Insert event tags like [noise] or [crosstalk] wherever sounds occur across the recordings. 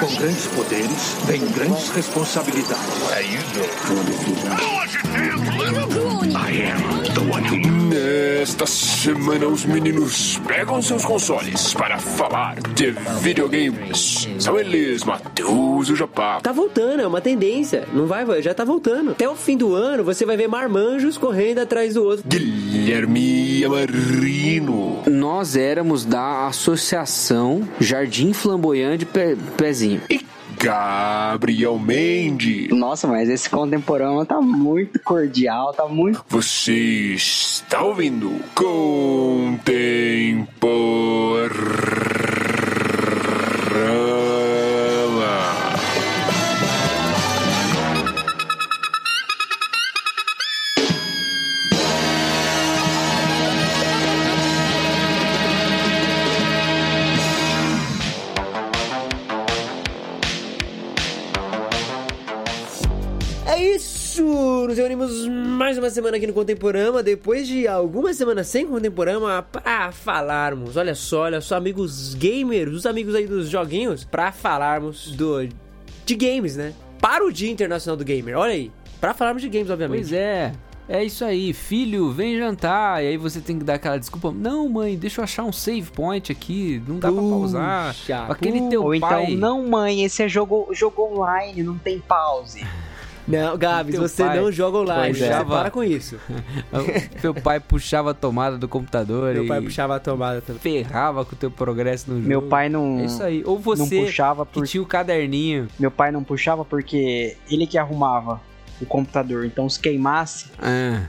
Com grandes poderes, vem grandes responsabilidades. Nesta semana, os meninos pegam seus consoles para falar de videogames. São eles, Matheus Japá. Tá voltando, é uma tendência. Não vai, já tá voltando. Até o fim do ano, você vai ver marmanjos correndo atrás do outro. Guilherme Amarino. Nós éramos da Associação Jardim Flamboyante Pe Pezinho. E Gabriel Mendes. Nossa, mas esse contemporâneo tá muito cordial, tá muito. Você está ouvindo Contemporama. Mais uma semana aqui no Contemporama, depois de algumas semanas sem Contemporama, pra falarmos, olha só, olha só, amigos gamers, os amigos aí dos joguinhos, pra falarmos do de games, né? Para o Dia Internacional do Gamer, olha aí. Pra falarmos de games, obviamente. Pois é. É isso aí, filho, vem jantar. E aí você tem que dar aquela desculpa. Não, mãe, deixa eu achar um save point aqui. Não dá pra pausar. Puxa, Aquele teu Ou pai. então, não, mãe, esse é jogo, jogo online, não tem pause. Não, Gabs, você pai. não joga online, é. para com [laughs] isso. Teu pai puxava a tomada do computador Meu e pai puxava a tomada também. ferrava com o teu progresso no jogo. Meu pai não, É isso aí. Ou não você puxava que por... tinha o caderninho. Meu pai não puxava porque ele que arrumava o computador. Então se queimasse, Ah,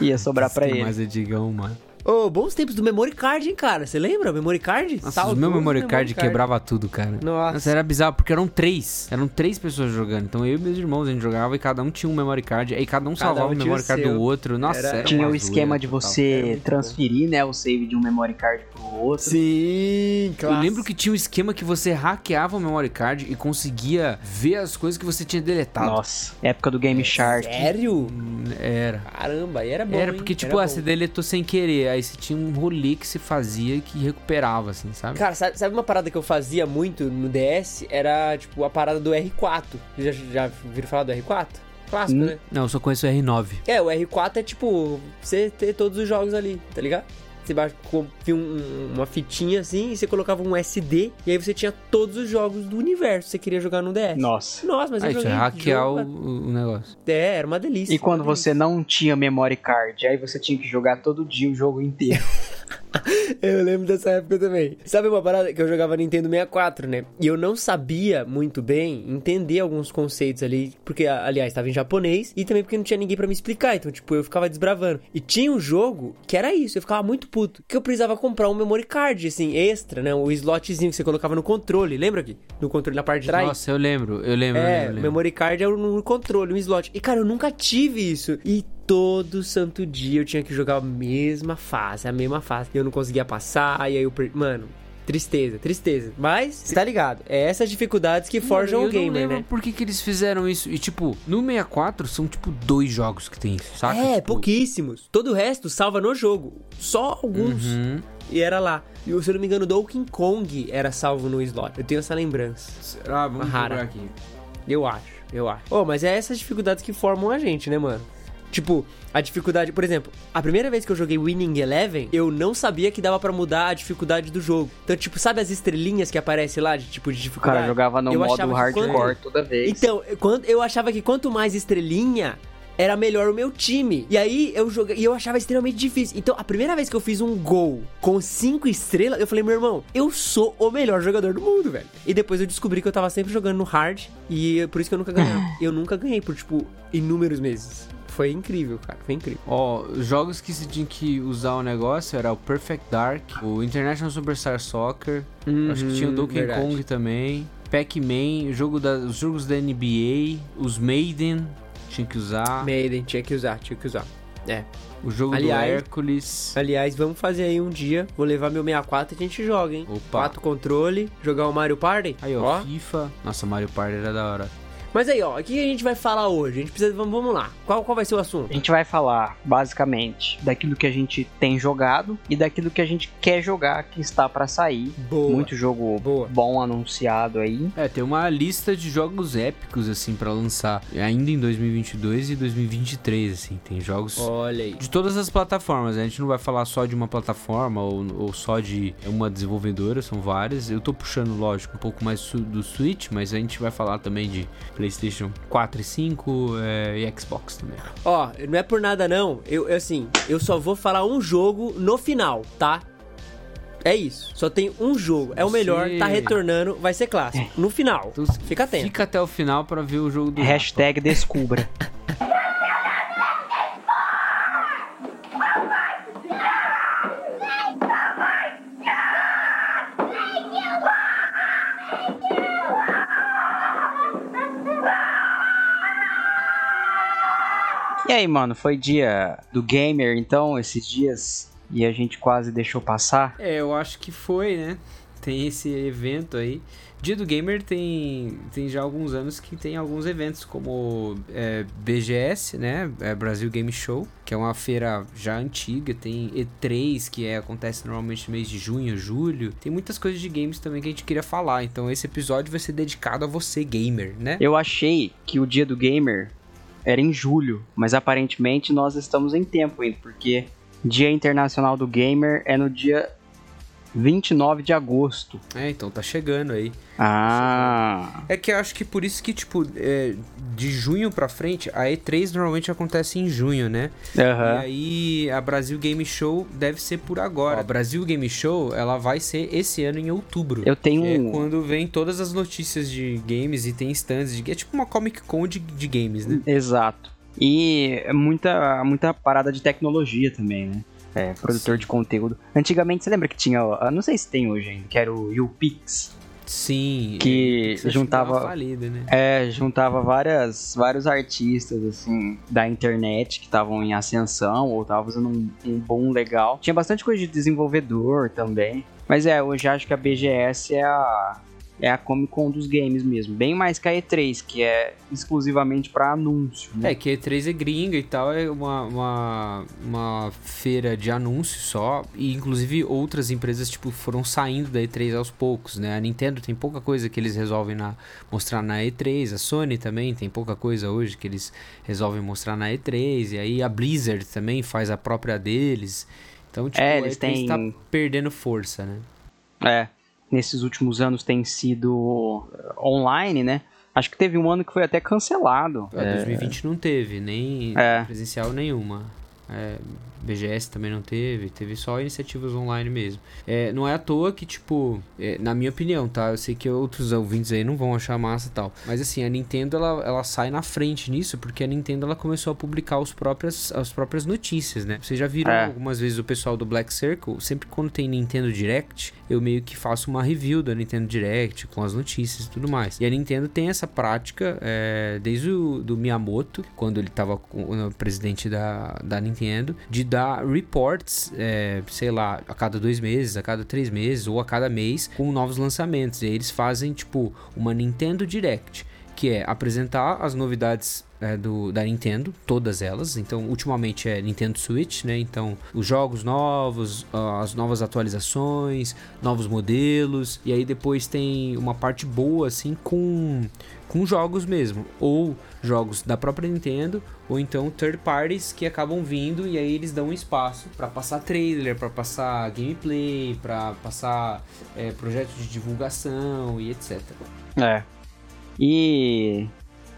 ia sobrar pra ele. Mas eu digão, mano. Ô, bons tempos do Memory Card, hein, cara? Você lembra? Memory Card? Nossa, o meu memory card quebrava tudo, cara. Nossa. Nossa, era bizarro, porque eram três. Eram três pessoas jogando. Então eu e meus irmãos a gente jogava e cada um tinha um memory card. Aí cada um Cada salvava um o memory card seu. do outro. Nossa, Era- era Tinha o esquema de você transferir, né, o save de um memory card pro outro. Sim, claro. Eu lembro que tinha um esquema que você hackeava o memory card e conseguia ver as coisas que você tinha deletado. Nossa, época do Game Shark. Sério? Hum, Era. Caramba, aí era bom. Era hein? porque, tipo, Era ah, bom. você deletou sem querer. Aí você tinha um rolê que se fazia que recuperava, assim, sabe? Cara, sabe, sabe uma parada que eu fazia muito no DS? Era, tipo, a parada do R4. Já, já viram falar do R4? Clássico, Hum. né? Não, eu só conheço o R9. É, o R4 é tipo, você ter todos os jogos ali, tá ligado? Você baixa- com- tinha um- uma fitinha assim e você colocava um SD e aí você tinha todos os jogos do universo que você queria jogar no DS. Nossa. Nossa, mas eu Aí tinha joguei hackear o, jogo- o negócio. É, era uma delícia. E quando uma você não tinha memory card, aí você tinha que jogar todo dia o jogo inteiro. [laughs] [laughs] Eu lembro dessa época também. Sabe uma parada que eu jogava Nintendo 64, né? E eu não sabia muito bem entender alguns conceitos ali, porque, aliás, estava em japonês e também porque não tinha ninguém pra me explicar. Então, tipo, eu ficava desbravando. E tinha um jogo que era isso, eu ficava muito puto, que eu precisava comprar um memory card, assim, extra, né? O slotzinho que você colocava no controle, lembra aqui? No controle na parte de trás. Nossa, eu lembro, eu lembro, eu É, lembro, eu lembro. memory card é no controle, um slot. E, cara, eu nunca tive isso. E todo santo dia eu tinha que jogar a mesma fase, a mesma fase. E eu não conseguia passar, e aí eu perdi. Mano, tristeza, tristeza. Mas, tá ligado? É essas dificuldades que forjam o eu não gamer, lembro né? por que, que eles fizeram isso. E, tipo, no 64 são, tipo, dois jogos que tem isso, saca? É, Tipo, pouquíssimos. Todo o resto salva no jogo. Só alguns. Uhum. E era lá. E se eu não me engano, Donkey Kong era salvo no slot. Eu tenho essa lembrança. Ah, vamos Rara. aqui. Eu acho, eu acho. Oh, mas é essas dificuldades que formam a gente, né, mano? Tipo, a dificuldade, por exemplo, a primeira vez que eu joguei Winning Eleven, eu não sabia que dava pra mudar a dificuldade do jogo. Então, tipo, sabe as estrelinhas que aparecem lá de tipo de dificuldade? cara jogava no Eu modo hardcore quando- toda vez. Então, eu- quando, eu achava que quanto mais estrelinha, era melhor o meu time. E aí eu joguei, e eu achava extremamente difícil. Então, a primeira vez que eu fiz um gol com cinco estrelas, eu falei, meu irmão, eu sou o melhor jogador do mundo, velho. E depois eu descobri que eu tava sempre jogando no hard e por isso que eu nunca ganhava. [sighs] eu nunca ganhei por tipo inúmeros meses. Foi incrível, cara, foi incrível. Ó, os jogos que você tinha que usar o negócio era o Perfect Dark, o International Superstar Soccer, acho que tinha o Donkey Uhum, verdade. Kong também, Pac-Man, jogo da, os jogos da NBA, os Maiden, tinha que usar, Maiden, tinha que usar, tinha que usar. É. o jogo Aliás- do Hércules. Aliás, vamos fazer aí um dia. Vou levar meu 64 e a gente joga, hein? Opa. Quatro controle, jogar o Mario Party. Aí, ó, FIFA. Nossa, Mario Party era da hora. Mas aí, ó, o que a gente vai falar hoje? A gente precisa. Vamos, vamos lá. Qual, qual vai ser o assunto? A gente vai falar, basicamente, daquilo que a gente tem jogado e daquilo que a gente quer jogar que está pra sair. Boa. Muito jogo Boa. bom anunciado aí. É, tem uma lista de jogos épicos, assim, pra lançar ainda em 2022 e 2023, assim. Tem jogos Olha aí. de todas as plataformas. A gente não vai falar só de uma plataforma ou, ou só de uma desenvolvedora, são várias. Eu tô puxando, lógico, um pouco mais do Switch, mas a gente vai falar também de PlayStation 4 e 5 é, e Xbox também. Ó, não é por nada não. Eu, eu, assim, eu só vou falar um jogo no final, tá? É isso. Só tem um jogo. É o melhor, tá retornando, vai ser clássico. No final. Então, Fica atento. Fica até o final pra ver o jogo do Hashtag descubra. [laughs] E aí, mano, foi dia do gamer, então, esses dias, e a gente quase deixou passar. É, eu acho que foi, né? Tem esse evento aí. Dia do Gamer tem, tem já alguns anos que tem alguns eventos, como é, BGS, né? É Brasil Game Show, que é uma feira já antiga. Tem E3, que é, acontece normalmente no mês de junho, julho. Tem muitas coisas de games também que a gente queria falar. Então esse episódio vai ser dedicado a você, gamer, né? Eu achei que o dia do gamer era em julho, mas aparentemente nós estamos em tempo ainda, porque Dia Internacional do Gamer é no dia 29 de agosto. É, então tá chegando aí. Ah, É que eu acho que por isso que, tipo, é, de junho pra frente, a E3 normalmente acontece em junho, né? E aham. aí a Brasil Game Show deve ser por agora. A Brasil Game Show, ela vai ser esse ano em outubro. Eu tenho é quando vem todas as notícias de games e tem stands de... É tipo uma Comic Con de, de games, né? Exato. E é muita, muita parada de tecnologia também, né? É, produtor de conteúdo. Antigamente, você lembra que tinha, ó, não sei se tem hoje ainda, que era o YouPix. Sim. Que é, acho juntava- falida, né? É, juntava várias, vários artistas, assim, da internet que estavam em ascensão ou estavam fazendo um, um boom legal. Tinha bastante coisa de desenvolvedor também. Mas é, hoje acho que a BGS é a, é a Comic Con dos games mesmo. Bem mais que a E3, que é exclusivamente pra anúncio, né? É, que E3 é gringa e tal, é uma, uma, uma feira de anúncios só. E inclusive outras empresas, tipo, foram saindo da E3 aos poucos, né? A Nintendo tem pouca coisa que eles resolvem na, mostrar na E3. A Sony também tem pouca coisa hoje que eles resolvem mostrar na E3. E aí a Blizzard também faz a própria deles. Então, tipo, É, a eles E3 têm- tá perdendo força, né? É, nesses últimos anos tem sido eh, online, né? Acho que teve um ano que foi até cancelado. É, 2020 não teve, nem É. presencial nenhuma. É, BGS também não teve, teve só iniciativas online mesmo. É, não é à toa que, tipo, é, na minha opinião, tá? Eu sei que outros ouvintes aí não vão achar massa e tal. Mas assim, a Nintendo ela, ela sai na frente nisso, porque a Nintendo ela começou a publicar os próprias, as próprias notícias, né? Vocês já viram É. algumas vezes o pessoal do Black Circle, sempre quando tem Nintendo Direct, eu meio que faço uma review da Nintendo Direct com as notícias e tudo mais. E a Nintendo tem essa prática é, desde o do Miyamoto, quando ele tava com, presidente da, da Nintendo, de dar reports, é, sei lá, a cada dois meses, a cada três meses ou a cada mês com novos lançamentos. E eles fazem tipo uma Nintendo Direct que é apresentar as novidades é, do, da Nintendo, todas elas. Então, ultimamente é Nintendo Switch, né? Então, os jogos novos, as novas atualizações, novos modelos. E aí depois tem uma parte boa, assim, com, com jogos mesmo. Ou jogos da própria Nintendo, ou então third parties que acabam vindo e aí eles dão um espaço para passar trailer, para passar gameplay, para passar é, projetos de divulgação e etc. É. E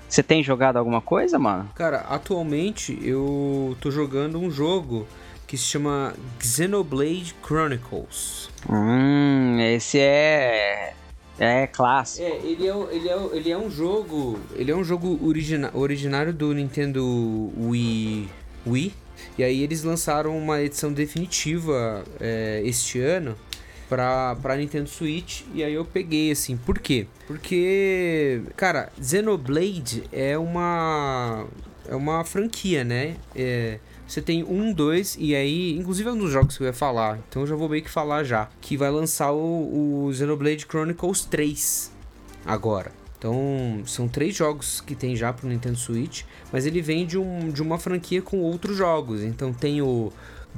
você tem jogado alguma coisa, mano? Cara, atualmente eu tô jogando um jogo que se chama Xenoblade Chronicles. Hum, esse é é clássico. É, ele é, ele é, ele é um jogo. Ele é um jogo origina, originário do Nintendo Wii, Wii. E aí eles lançaram uma edição definitiva é, este ano pra, pra Nintendo Switch. E aí eu peguei assim. Por quê? Porque, cara, Xenoblade é uma. É uma franquia, né? É, você tem um, dois, e aí, inclusive é um dos jogos que eu ia falar, então eu já vou meio que falar já. Que vai lançar o, o Xenoblade Chronicles 3 agora. Então, são três jogos que tem já pro Nintendo Switch, mas ele vem de, um, de uma franquia com outros jogos. Então, tem o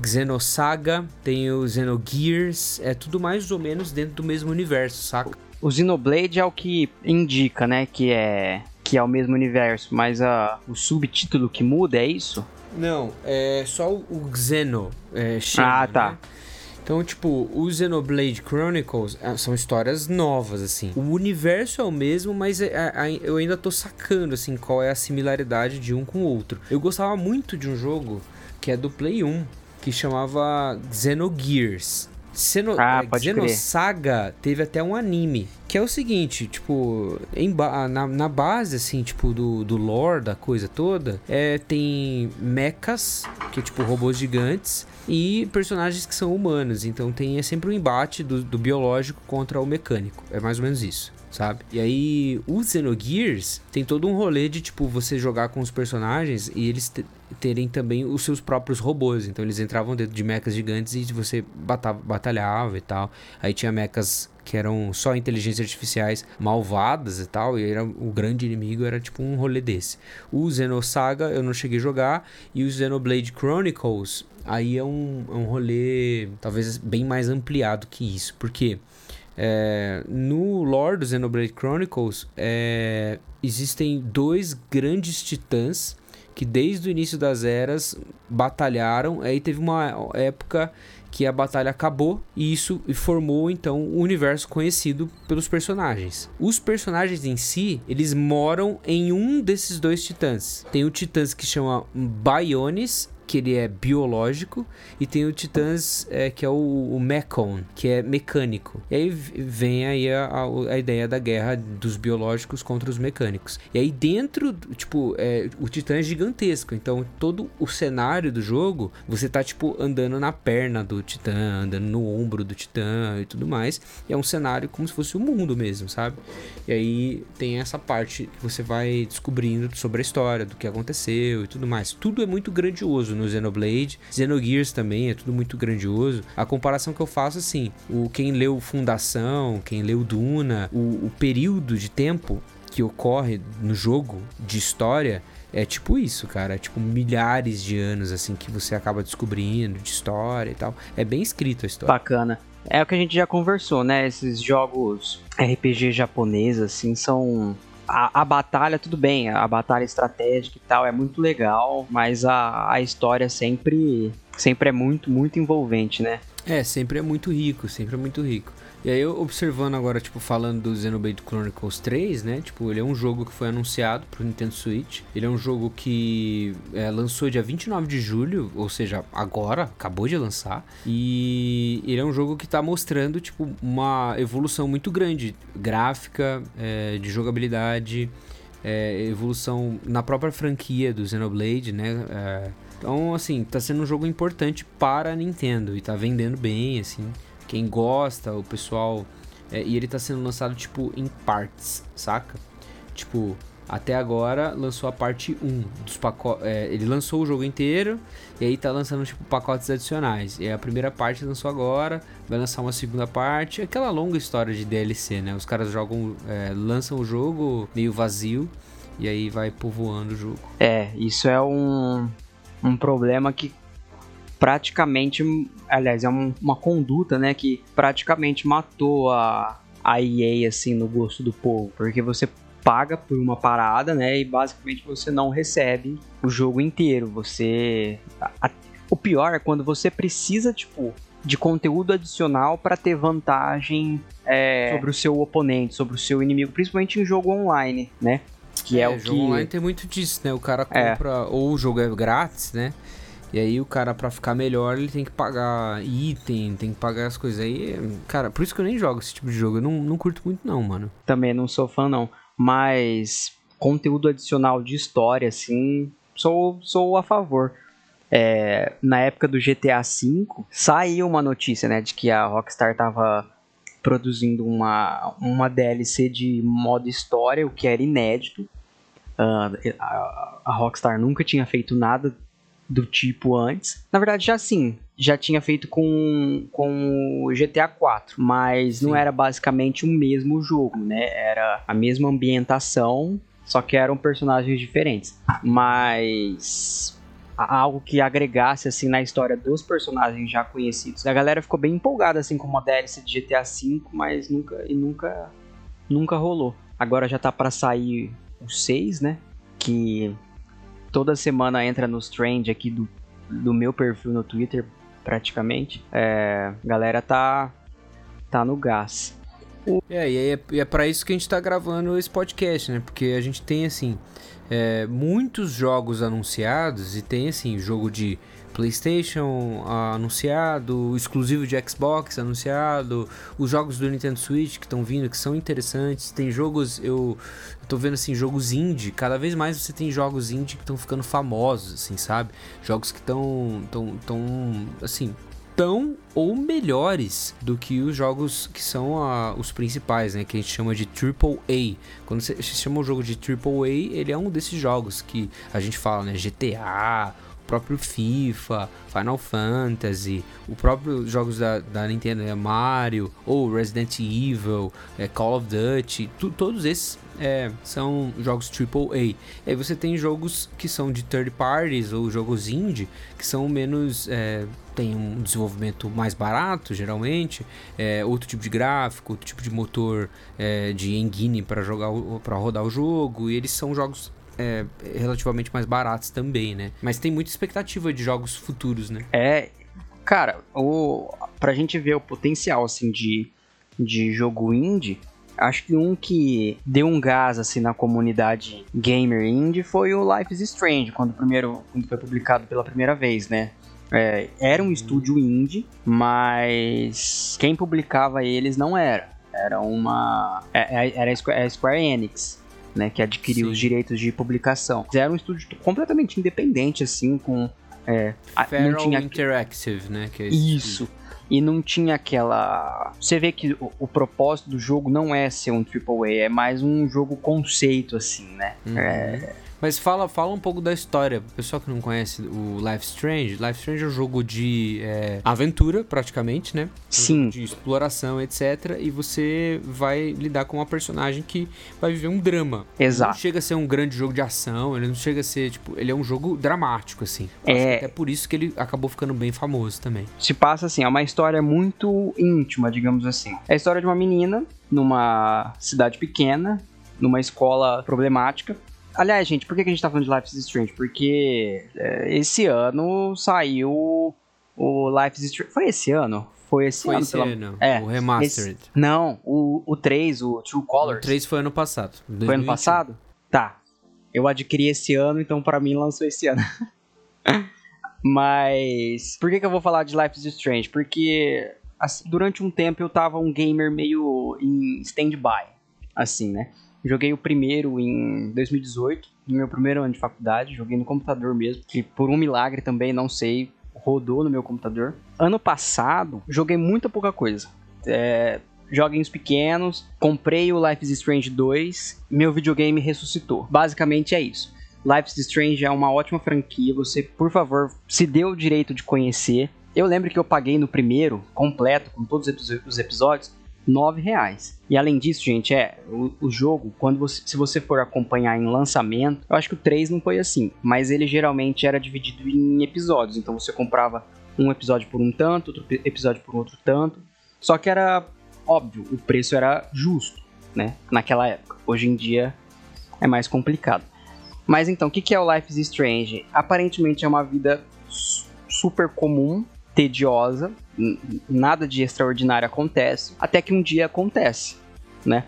Xenosaga, tem o Xenogears, é tudo mais ou menos dentro do mesmo universo, saca? O Xenoblade é o que indica, né, que é que é o mesmo universo, mas a, o subtítulo que muda é isso? Não, é só o Xeno. É, Ah, tá. né? Então, tipo, o Xenoblade Chronicles ah, são histórias novas, assim. O universo é o mesmo, mas é- eu ainda tô sacando, assim, qual é a similaridade de um com o outro. Eu gostava muito de um jogo que é do Play 1, que chamava Xenogears. Xeno, Ah, é. Xenosaga teve até um anime. Que é o seguinte, tipo, em ba- na, na base, assim, tipo, do, do lore da coisa toda, é, tem mechas, que é tipo robôs gigantes, e personagens que são humanos. Então tem é sempre um embate do, do biológico contra o mecânico. É mais ou menos isso. Sabe? E aí, o Xenogears tem todo um rolê de, tipo, você jogar com os personagens e eles terem também os seus próprios robôs. Então, eles entravam dentro de mechas gigantes e você bata- batalhava e tal. Aí tinha mechas que eram só inteligências artificiais malvadas e tal, e era, o grande inimigo era tipo um rolê desse. O Xenosaga eu não cheguei a jogar, e o Xenoblade Chronicles aí é um, é um rolê talvez bem mais ampliado que isso, porque é, no lore do Xenoblade Chronicles é, existem dois grandes titãs que desde o início das eras batalharam, aí teve uma época que a batalha acabou e isso formou então o universo conhecido pelos personagens. Os personagens em si, eles moram em um desses dois titãs. Tem o titãs que chama Bionis, que ele é biológico, e tem o Titãs é, que é o, o Mechon, que é mecânico. E aí vem aí a, a- a ideia da guerra dos biológicos contra os mecânicos. E aí dentro, tipo, é, o Titã é gigantesco, então todo o cenário do jogo, você tá, tipo, andando na perna do Titã, andando no ombro do Titã e tudo mais. E é um cenário como se fosse o mundo mesmo, sabe? E aí tem essa parte que você vai descobrindo sobre a história, do que aconteceu e tudo mais. Tudo é muito grandioso no Xenoblade. Xenogears também é tudo muito grandioso. A comparação que eu faço, assim, o quem leu Fundação, quem leu Duna, o, o período de tempo que ocorre no jogo de história é tipo isso, cara. É tipo milhares de anos, assim, que você acaba descobrindo de história e tal. É bem escrito a história. Bacana. É o que a gente já conversou, né? Esses jogos RPG japoneses, assim, são. A, a batalha, tudo bem, a batalha estratégica e tal é muito legal, mas a, a história sempre, sempre é muito, muito envolvente, né? É, sempre é muito rico, sempre é muito rico. E aí, observando agora, tipo, falando do Xenoblade Chronicles 3, né? Tipo, ele é um jogo que foi anunciado pro Nintendo Switch. Ele é um jogo que é, lançou dia 29 de julho, ou seja, agora, acabou de lançar. E ele é um jogo que tá mostrando, tipo, uma evolução muito grande. Gráfica, é, de jogabilidade, é, evolução na própria franquia do Xenoblade, né? É, então, assim, tá sendo um jogo importante para a Nintendo e tá vendendo bem, assim. Quem gosta, o pessoal. é, e ele tá sendo lançado, tipo, em partes, saca? Tipo, até agora lançou a parte 1 dos pacotes. ele lançou o jogo inteiro e aí tá lançando, tipo, pacotes adicionais. E a primeira parte lançou agora, vai lançar uma segunda parte. Aquela longa história de DLC, né? Os caras jogam. é, lançam o jogo meio vazio e aí vai povoando o jogo. É, isso é um, um problema que praticamente, aliás, é um- uma conduta, né, que praticamente matou a, a EA, assim, no gosto do povo, porque você paga por uma parada, né, e basicamente você não recebe o jogo inteiro, você... a- o pior é quando você precisa, tipo, de conteúdo adicional para ter vantagem é, sobre o seu oponente, sobre o seu inimigo, principalmente em jogo online, né, que é, o jogo que... online tem muito disso, né? O cara É. compra, ou o jogo é grátis, né? E aí o cara, pra ficar melhor, ele tem que pagar item, tem que pagar as coisas aí. Cara, por isso que eu nem jogo esse tipo de jogo. Eu não, não curto muito, não, mano. também não sou fã não, mas conteúdo adicional de história assim, sou sou a favor. É, na época do GTA V saiu uma notícia, né, de que a Rockstar tava produzindo uma uma DLC de modo história, o que era inédito. Ah, a, a Rockstar nunca tinha feito nada do tipo antes. Na verdade, já sim, já tinha feito com, com o GTA 4, mas não Sim. era basicamente o mesmo jogo, né? Era a mesma ambientação, só que eram personagens diferentes. Mas algo que agregasse assim na história dos personagens já conhecidos. A galera ficou bem empolgada assim com uma DLC de GTA V, mas nunca e nunca nunca rolou. Agora já tá pra sair o 6, né? Que toda semana entra nos trend aqui do, do meu perfil no Twitter, praticamente. É, galera tá tá no gás. É, e é, e é pra isso que a gente tá gravando esse podcast, né? Porque a gente tem, assim, é, muitos jogos anunciados e tem, assim, jogo de PlayStation ah, anunciado, exclusivo de Xbox anunciado, os jogos do Nintendo Switch que estão vindo, que são interessantes. Tem jogos, eu, tô vendo, assim, jogos indie. Cada vez mais você tem jogos indie que estão ficando famosos, assim, sabe? Jogos que estão, tão, tão, assim, tão ou melhores do que os jogos que são ah, os principais, né? Que a gente chama de AAA. Quando você chama o jogo de AAA, ele é um desses jogos que a gente fala, né? GTA, próprio FIFA, Final Fantasy, o próprio jogos da, da Nintendo, né? Mario, ou Resident Evil, é, Call of Duty, tu- todos esses é, são jogos AAA. E aí você tem jogos que são de third parties ou jogos indie que são menos. É, tem um desenvolvimento mais barato, geralmente, é, outro tipo de gráfico, outro tipo de motor é, de engine para jogar para rodar o jogo, e eles são jogos é, relativamente mais baratos também, né? Mas tem muita expectativa de jogos futuros, né? É, cara, o, pra gente ver o potencial, assim, de, de jogo indie, acho que um que deu um gás, assim, na comunidade gamer indie foi o Life is Strange, quando, primeiro, quando foi publicado pela primeira vez, né? É, era um estúdio indie, mas quem publicava eles não era. Era uma... é- é- Era a a Square Enix, né? Que adquiriu Sim. os direitos de publicação. Era um estúdio completamente independente, assim, com... É, Feral não tinha Interactive, né? É isso. E não tinha aquela. Você vê que o, o propósito do jogo não é ser um AAA, é mais um jogo conceito, assim, né? Uhum. É, Mas fala, fala um pouco da história. O pessoal que não conhece o Life Strange. Life Strange é um jogo de é, aventura, praticamente, né? Sim. De exploração, etc. E você vai lidar com uma personagem que vai viver um drama. Não Exato. chega a ser um grande jogo de ação, ele não chega a ser, tipo, ele é um jogo dramático, assim. Eu É. até por isso que ele acabou ficando bem famoso também. Se passa assim, é uma história muito íntima, digamos assim. É a história de uma menina numa cidade pequena, numa escola problemática. Aliás, gente, por que a gente tá falando de Life is Strange? Porque é, esse ano saiu o Life is Strange. Foi esse ano? Foi esse Foi ano, esse pelo- ano, É, o Remastered. esse- Não, o, o 3, o True O Colors. 3 foi ano passado. Foi ano 2021. passado? Tá. Eu adquiri esse ano, então pra mim lançou esse ano. [laughs] Mas por que, que eu vou falar de Life is Strange? Porque assim, durante um tempo eu tava um gamer meio em stand-by, assim, né? Joguei o primeiro em 2018, no meu primeiro ano de faculdade, joguei no computador mesmo, que por um milagre também, não sei, rodou no meu computador. Ano passado, joguei muita pouca coisa. É, joguinhos pequenos, comprei o Life is Strange 2, meu videogame ressuscitou. Basicamente é isso. Life is Strange é uma ótima franquia, você, por favor, se dê o direito de conhecer. Eu lembro que eu paguei no primeiro, completo, com todos os epi- os episódios, 9 reais. E além disso, gente, é o, o jogo, quando você, se você for acompanhar em lançamento, eu acho que o 3 não foi assim, mas ele geralmente era dividido em episódios, então você comprava um episódio por um tanto, outro episódio por outro tanto. Só que era óbvio, o preço era justo, né? Naquela época. Hoje em dia é mais complicado. Mas então, o que é o Life is Strange? Aparentemente é uma vida su- super comum, tediosa, nada de extraordinário acontece, até que um dia acontece, né?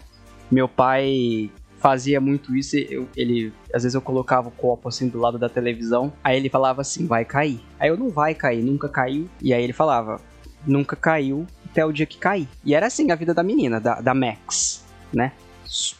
Meu pai fazia muito isso, eu- ele às vezes eu colocava o copo assim do lado da televisão, aí ele falava assim, vai cair. Aí eu não vai cair, nunca caiu. E aí ele falava, nunca caiu até o dia que cair. E era assim a vida da menina, da, da Max, né?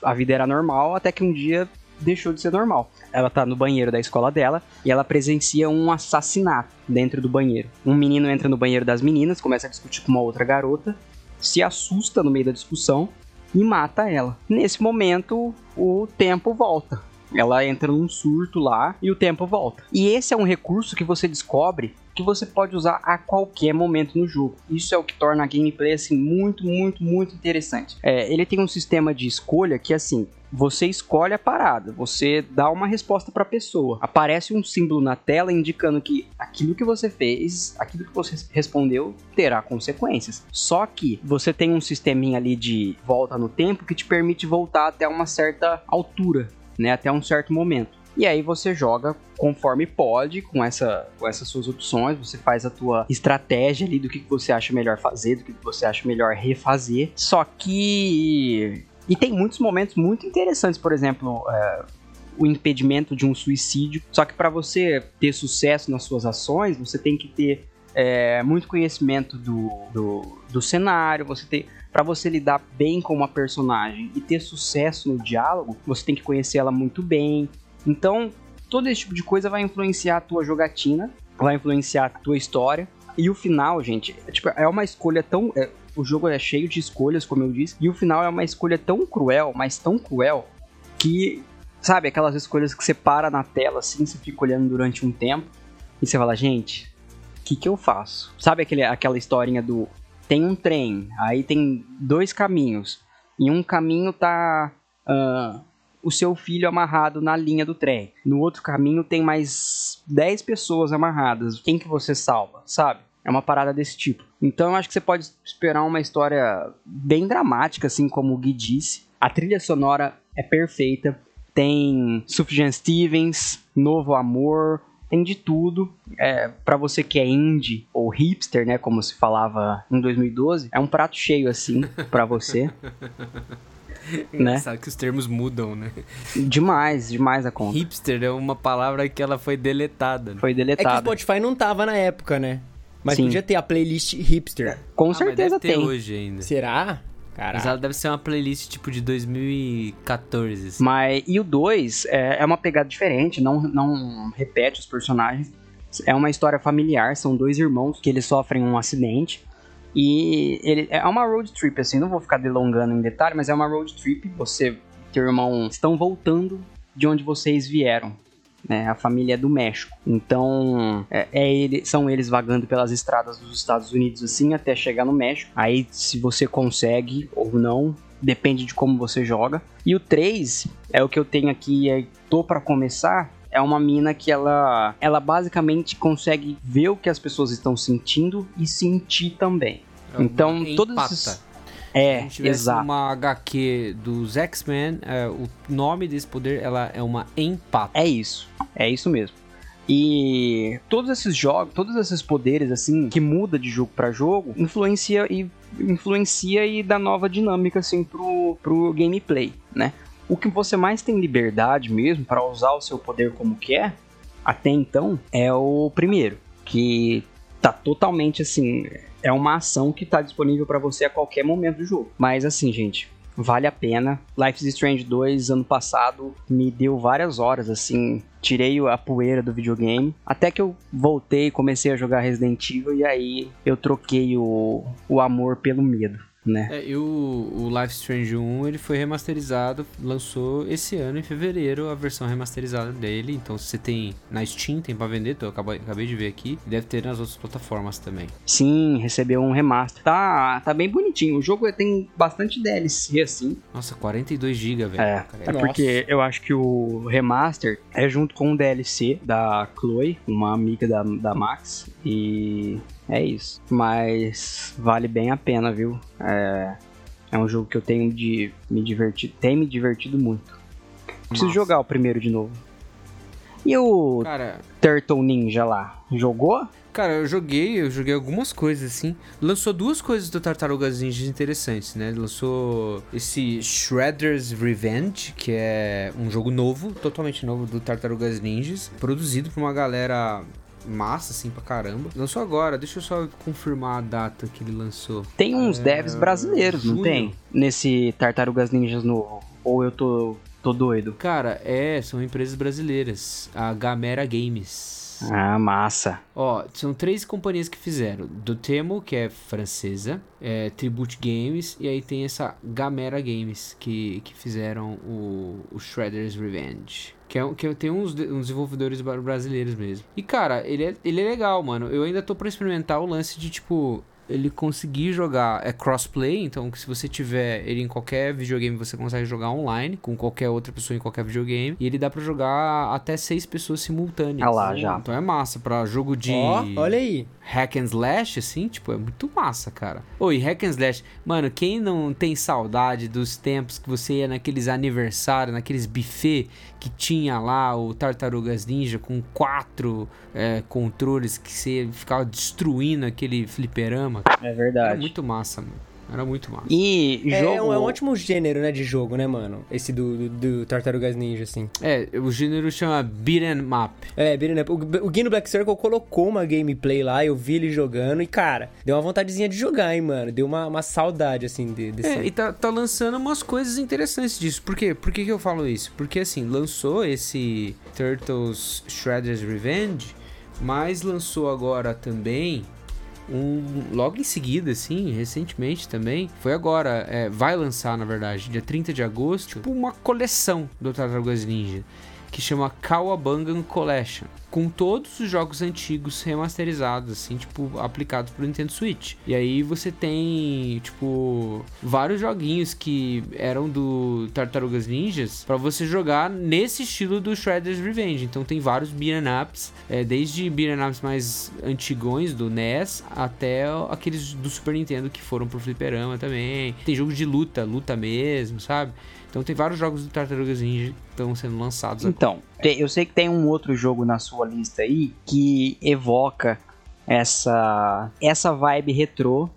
A vida era normal até que um dia deixou de ser normal. Ela tá no banheiro da escola dela e ela presencia um assassinato dentro do banheiro. Um menino entra no banheiro das meninas, começa a discutir com uma outra garota, se assusta no meio da discussão e mata ela. Nesse momento, o tempo volta. Ela entra num surto lá e o tempo volta. E esse é um recurso que você descobre que você pode usar a qualquer momento no jogo. Isso é o que torna a gameplay assim muito, muito, muito interessante. É, ele tem um sistema de escolha que assim, você escolhe a parada, você dá uma resposta para a pessoa. Aparece um símbolo na tela indicando que aquilo que você fez, aquilo que você respondeu, terá consequências. Só que você tem um sisteminha ali de volta no tempo que te permite voltar até uma certa altura, né, até um certo momento. E aí você joga conforme pode, com, essa, com essas suas opções, você faz a tua estratégia ali do que você acha melhor fazer, do que você acha melhor refazer. Só que. E tem muitos momentos muito interessantes, por exemplo. É, o impedimento de um suicídio. Só que para você ter sucesso nas suas ações, você tem que ter é, muito conhecimento do, do, do cenário, você tem para você lidar bem com uma personagem e ter sucesso no diálogo, você tem que conhecer ela muito bem, então, todo esse tipo de coisa vai influenciar a tua jogatina, vai influenciar a tua história. E o final, gente, é, tipo, é uma escolha tão. É, o jogo é cheio de escolhas, como eu disse, e o final é uma escolha tão cruel, mas tão cruel, que, sabe, aquelas escolhas que você para na tela assim, você fica olhando durante um tempo, e você fala, gente, o que, que eu faço? Sabe aquele, aquela historinha do. Tem um trem, aí tem dois caminhos, e um caminho tá. Uh, o seu filho amarrado na linha do trem. No outro caminho tem mais 10 pessoas amarradas. Quem que você salva, sabe? É uma parada desse tipo. Então eu acho que você pode esperar uma história bem dramática, assim como o Gui disse. A trilha sonora é perfeita. Tem Sufjan Stevens, Novo Amor, tem de tudo. É, para você que é indie ou hipster, né, como se falava em 2012, é um prato cheio assim [laughs] para você. né? Sabe que os termos mudam, né? Demais, demais a conta. Hipster é uma palavra que ela foi deletada. Foi deletada. É que o Spotify não tava na época, né? Mas Sim. podia ter a playlist hipster. Com ah, certeza tem. hoje ainda. Será? Caraca. Mas ela deve ser uma playlist tipo de 2014. Assim. Mas e o 2 é, é uma pegada diferente, não, não repete os personagens. É uma história familiar, são dois irmãos que eles sofrem um acidente. E ele é uma road trip, assim, não vou ficar delongando em detalhe, mas é uma road trip. Você e teu irmão estão voltando de onde vocês vieram. Né, a família é do México. Então, é, é ele, são eles vagando pelas estradas dos Estados Unidos assim até chegar no México. Aí, se você consegue ou não, depende de como você joga. E o 3 é o que eu tenho aqui, é, tô para começar, é uma mina que ela, ela basicamente consegue ver o que as pessoas estão sentindo e sentir também. É então, todos esses... É, Se exato. uma HQ dos X-Men, é, o nome desse poder ela é uma empata. É isso. É isso mesmo. E todos esses jogos, todos esses poderes assim que muda de jogo para jogo, influencia e influencia e dá nova dinâmica assim pro, pro gameplay, né? O que você mais tem liberdade mesmo para usar o seu poder como quer, até então, é o primeiro, que tá totalmente assim, é uma ação que tá disponível para você a qualquer momento do jogo. Mas assim, gente, vale a pena. Life is Strange 2 ano passado me deu várias horas assim, tirei a poeira do videogame, até que eu voltei, comecei a jogar Resident Evil e aí eu troquei o, o amor pelo medo né? É, e o, o Life Strange 1 ele foi remasterizado, lançou esse ano em fevereiro a versão remasterizada dele. Então se você tem na Steam, tem pra vender, eu acabei, acabei de ver aqui. Deve ter nas outras plataformas também. Sim, recebeu um remaster. Tá, tá bem bonitinho. O jogo tem bastante DLC assim. Nossa, 42 GB, velho. É, é porque eu acho que o remaster é junto com o DLC da Chloe, uma amiga da, da Max. E é isso. Mas vale bem a pena, viu? É, é um jogo que eu tenho de me divertir, tem me divertido muito. Preciso Nossa. jogar o primeiro de novo. E o Cara, Turtle Ninja lá, jogou? Cara, eu joguei, eu joguei algumas coisas assim. Lançou duas coisas do Tartarugas Ninja interessantes, né? Lançou esse Shredder's Revenge, que é um jogo novo, totalmente novo do Tartarugas Ninjas, produzido por uma galera massa, assim, pra caramba. Lançou agora, deixa eu só confirmar a data que ele lançou. Tem uns é... devs brasileiros, não tem? Nesse Tartarugas Ninjas novo. Ou eu tô, tô doido? Cara, é, são empresas brasileiras. A Gamera Games. Ah, massa. Ó, são três companhias que fizeram. Do Temo, que é francesa, é, Tribute Games, e aí tem essa Gamera Games, que, que fizeram o, o Shredder's Revenge. Que, é, que tem uns, uns desenvolvedores bra- brasileiros mesmo. E, cara, ele é, ele é legal, mano. Eu ainda tô pra experimentar o lance de, tipo, ele conseguir jogar. É crossplay, então que se você tiver ele em qualquer videogame, você consegue jogar online com qualquer outra pessoa em qualquer videogame. E ele dá pra jogar até seis pessoas simultâneas. Ah lá, já. Então é massa. Pra jogo de Ó, olha aí. hack and slash, assim, tipo, é muito massa, cara. Oi, hack and slash. Mano, quem não tem saudade dos tempos que você ia naqueles aniversários, naqueles buffet que tinha lá o Tartarugas Ninja com quatro é, controles que você ficava destruindo aquele fliperama? É Era verdade. muito massa, mano. Era muito massa. E É, jogo. é um, é um ótimo gênero, né, de jogo, né, mano? Esse do, do, do Tartarugas Ninja, assim. É, o gênero chama Beat'em Up. É, beat'em up. o, o Gui no Black Circle colocou uma gameplay lá, eu vi ele jogando e, cara, deu uma vontadezinha de jogar, hein, mano. Deu uma, uma saudade, assim, de, desse... É, e tá, tá lançando umas coisas interessantes disso. Por quê? Por que, que eu falo isso? Porque assim, lançou esse Turtles Shredder's Revenge, mas lançou agora também um. Logo em seguida, assim, recentemente também. Foi agora, é, vai lançar, na verdade, dia 30 de agosto, tipo uma coleção do Tartarugas Ninja. Que chama Kawabangan Collection. Com todos os jogos antigos remasterizados, assim, tipo, aplicados pro Nintendo Switch. E aí você tem, tipo, vários joguinhos que eram do Tartarugas Ninjas pra você jogar nesse estilo do Shredder's Revenge. Então tem vários beat'em ups, é, desde beat'em ups mais antigões do NES até aqueles do Super Nintendo que foram pro fliperama também. Tem jogo de luta, luta mesmo, sabe? Então tem vários jogos do Tartarugas Ninja que estão sendo lançados agora. Então, te- eu sei que tem um outro jogo na sua lista aí que evoca essa essa vibe retrô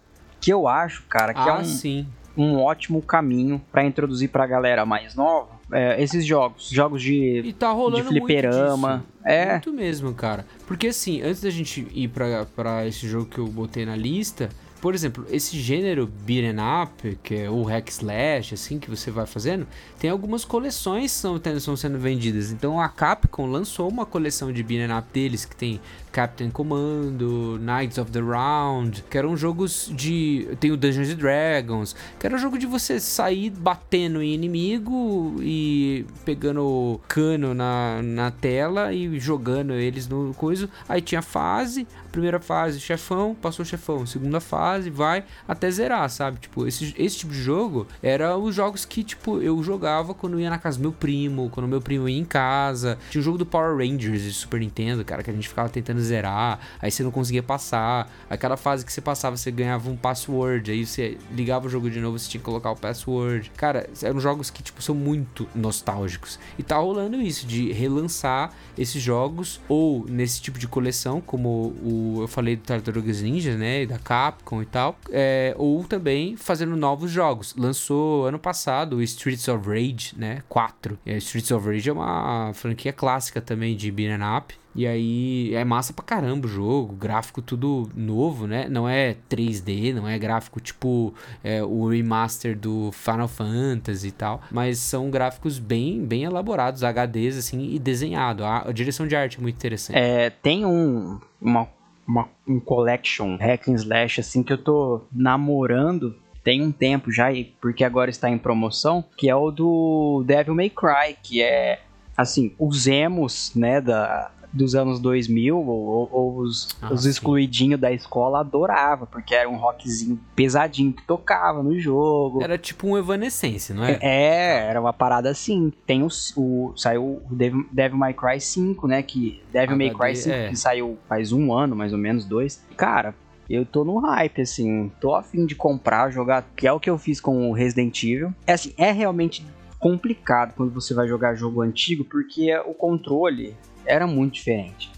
que eu acho, cara, que é ah, um, sim. um ótimo caminho pra introduzir pra galera mais nova é, esses jogos, jogos de E tá rolando de fliperama. muito disso. É. Muito mesmo, cara. Porque assim, antes da gente ir pra, pra esse jogo que eu botei na lista, por exemplo, esse gênero beat'em up, que é o hack slash, assim, que você vai fazendo, tem algumas coleções que são, são sendo vendidas. Então a Capcom lançou uma coleção de beat'em up deles, que tem Captain Commando, Knights of the Round, que eram jogos de... Tem o Dungeons Dragons, que era um jogo de você sair batendo em inimigo e pegando cano na, na tela e jogando eles no coisa. Aí tinha fase, primeira fase, chefão, passou chefão, segunda fase, vai até zerar, sabe? Tipo, esse, esse tipo de jogo era os jogos que, tipo, eu jogava quando ia na casa do meu primo, quando meu primo ia em casa. Tinha o jogo do Power Rangers de Super Nintendo, cara, que a gente ficava tentando zerar, aí você não conseguia passar. Aí cada fase que você passava, você ganhava um password, aí você ligava o jogo de novo, você tinha que colocar o password. Cara, eram jogos que, tipo, são muito nostálgicos. E tá rolando isso, de relançar esses jogos, ou nesse tipo de coleção, como o, eu falei do Tartarugas Ninja, né, da Capcom e tal, é, ou também fazendo novos jogos. Lançou ano passado o Streets of Rage, né, 4. E a Streets of Rage é uma franquia clássica também de beat'em up. E aí é massa pra caramba o jogo, gráfico tudo novo, né? Não é 3D, não é gráfico tipo é, o remaster do Final Fantasy e tal, mas são gráficos bem, bem elaborados, HDs assim e desenhado. A, a direção de arte é muito interessante. É, tem um, uma, uma- um collection hack and slash assim que eu tô namorando tem um tempo já, e- porque agora está em promoção, que é o do Devil May Cry, que é assim, os emos, né, da, dos anos 2000, ou, ou- os, Ah, os excluidinhos da escola adorava, porque era um rockzinho pesadinho que tocava no jogo. Era tipo um Evanescence, não é? É, era uma parada assim. Tem o, o saiu o Devil, Devil May Cry 5, né, que Devil May HD, Cry 5 é. que saiu faz um ano, mais ou menos dois. Cara, eu tô no hype assim, tô afim de comprar, jogar, que é o que eu fiz com o Resident Evil. É assim, é realmente complicado quando você vai jogar jogo antigo, porque o controle era muito diferente.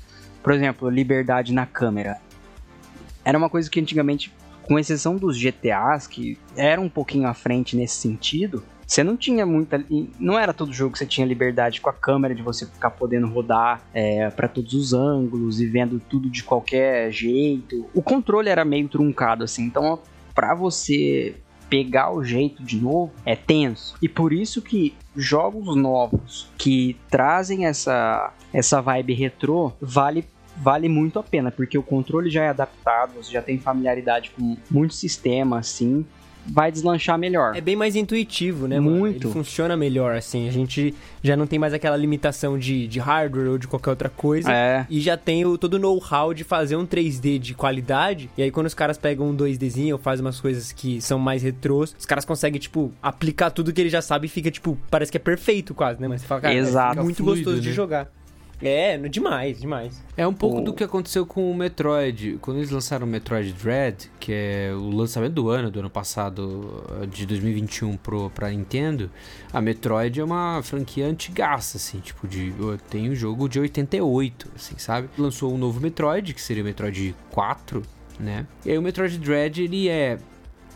Por exemplo, liberdade na câmera. Era uma coisa que antigamente, com exceção dos GTAs, que eram um pouquinho à frente nesse sentido, você não tinha muita. Não era todo jogo que você tinha liberdade com a câmera de você ficar podendo rodar é, para todos os ângulos e vendo tudo de qualquer jeito. O controle era meio truncado, assim. Então, pra você pegar o jeito de novo é tenso. E por isso que jogos novos que trazem essa, essa vibe retrô vale vale muito a pena, porque o controle já é adaptado, você já tem familiaridade com muito sistema assim. Vai deslanchar melhor. É bem mais intuitivo, né, mano? Muito. Ele funciona melhor, assim. A gente já não tem mais aquela limitação de, de hardware ou de qualquer outra coisa. É. E já tem o, todo o know-how de fazer um 3D de qualidade. E aí, quando os caras pegam um 2Dzinho ou fazem umas coisas que são mais retrôs, os caras conseguem, tipo, aplicar tudo que ele já sabe e fica, tipo, parece que é perfeito quase, né? Mas você fala, cara, Exato. fica muito Fluido, gostoso de né? jogar. É, demais, demais. É um pouco O- do que aconteceu com o Metroid. Quando eles lançaram o Metroid Dread, que é o lançamento do ano, do ano passado, eh, de 2021 pro, pra Nintendo, a Metroid é uma franquia antigaça, assim, tipo, de, tem um jogo de 88, assim, sabe? Lançou um novo Metroid, que seria o Metroid 4, né? E aí o Metroid Dread, ele é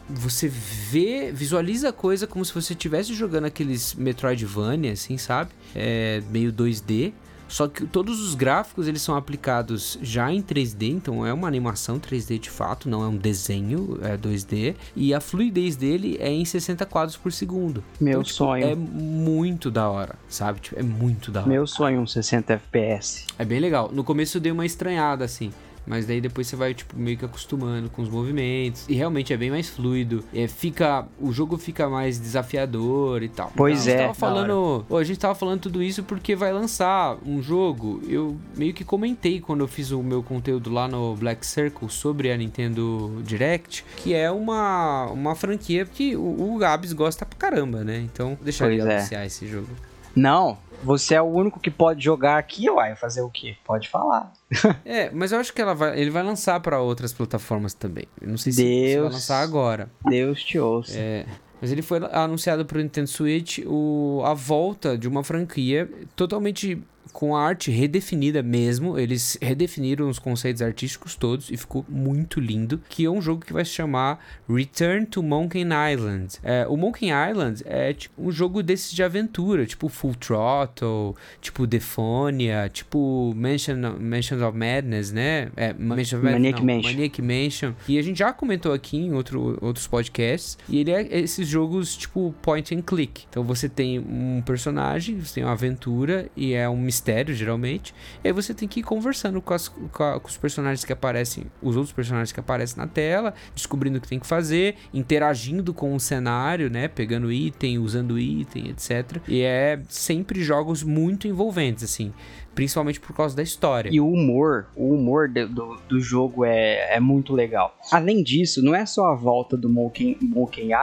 você vê, visualiza a coisa como se você estivesse jogando aqueles Metroidvania, assim, sabe? É meio 2D. Só que todos os gráficos eles são aplicados já em 3D, então é uma animação 3D de fato, não é um desenho é 2D. E a fluidez dele é em 60 quadros por segundo. Meu Então, tipo, sonho. É muito da hora, sabe? Tipo, é muito da hora. Meu sonho, um 60 FPS. É bem legal. No começo eu dei uma estranhada, assim. Mas daí depois você vai, tipo, meio que acostumando com os movimentos. E realmente é bem mais fluido. É, fica, o jogo fica mais desafiador e tal. Pois a gente é, falando, a gente tava falando tudo isso porque vai lançar um jogo. Eu meio que comentei quando eu fiz o meu conteúdo lá no Black Circle sobre a Nintendo Direct. Que é uma, uma franquia que o, o Gabs gosta pra caramba, né? Então, deixa Pois é. anunciar esse jogo. Não, você é o único que pode jogar aqui, uai. Fazer o quê? Pode falar. [laughs] É, mas eu acho que ela vai, ele vai lançar pra outras plataformas também. Eu não sei se, se vai Deus. lançar agora. Deus te ouça. É, mas ele foi anunciado pro Nintendo Switch o, a volta de uma franquia totalmente com a arte redefinida mesmo. Eles redefiniram os conceitos artísticos todos e ficou muito lindo. Que é um jogo que vai se chamar Return to Monkey Island. É, o Monkey Island é tipo um jogo desses de aventura, tipo Full Throttle, tipo Defonia, tipo Mansion, Mansion of Madness, né? É, Mansion of Madness, Maniac não, Mansion. Maniac Mansion. E a gente já comentou aqui em outro, outros podcasts. E ele é esses jogos tipo point and click. Então você tem um personagem, você tem uma aventura e é um mistério, geralmente. E aí você tem que ir conversando com, as- com a- com os personagens que aparecem, os outros personagens que aparecem na tela, descobrindo o que tem que fazer, interagindo com o cenário, né? Pegando item, usando item, etc. E é sempre jogos muito envolventes, assim. Principalmente por causa da história. E o humor, o humor de- do, do jogo é, é muito legal. Além disso, não é só a volta do Monkey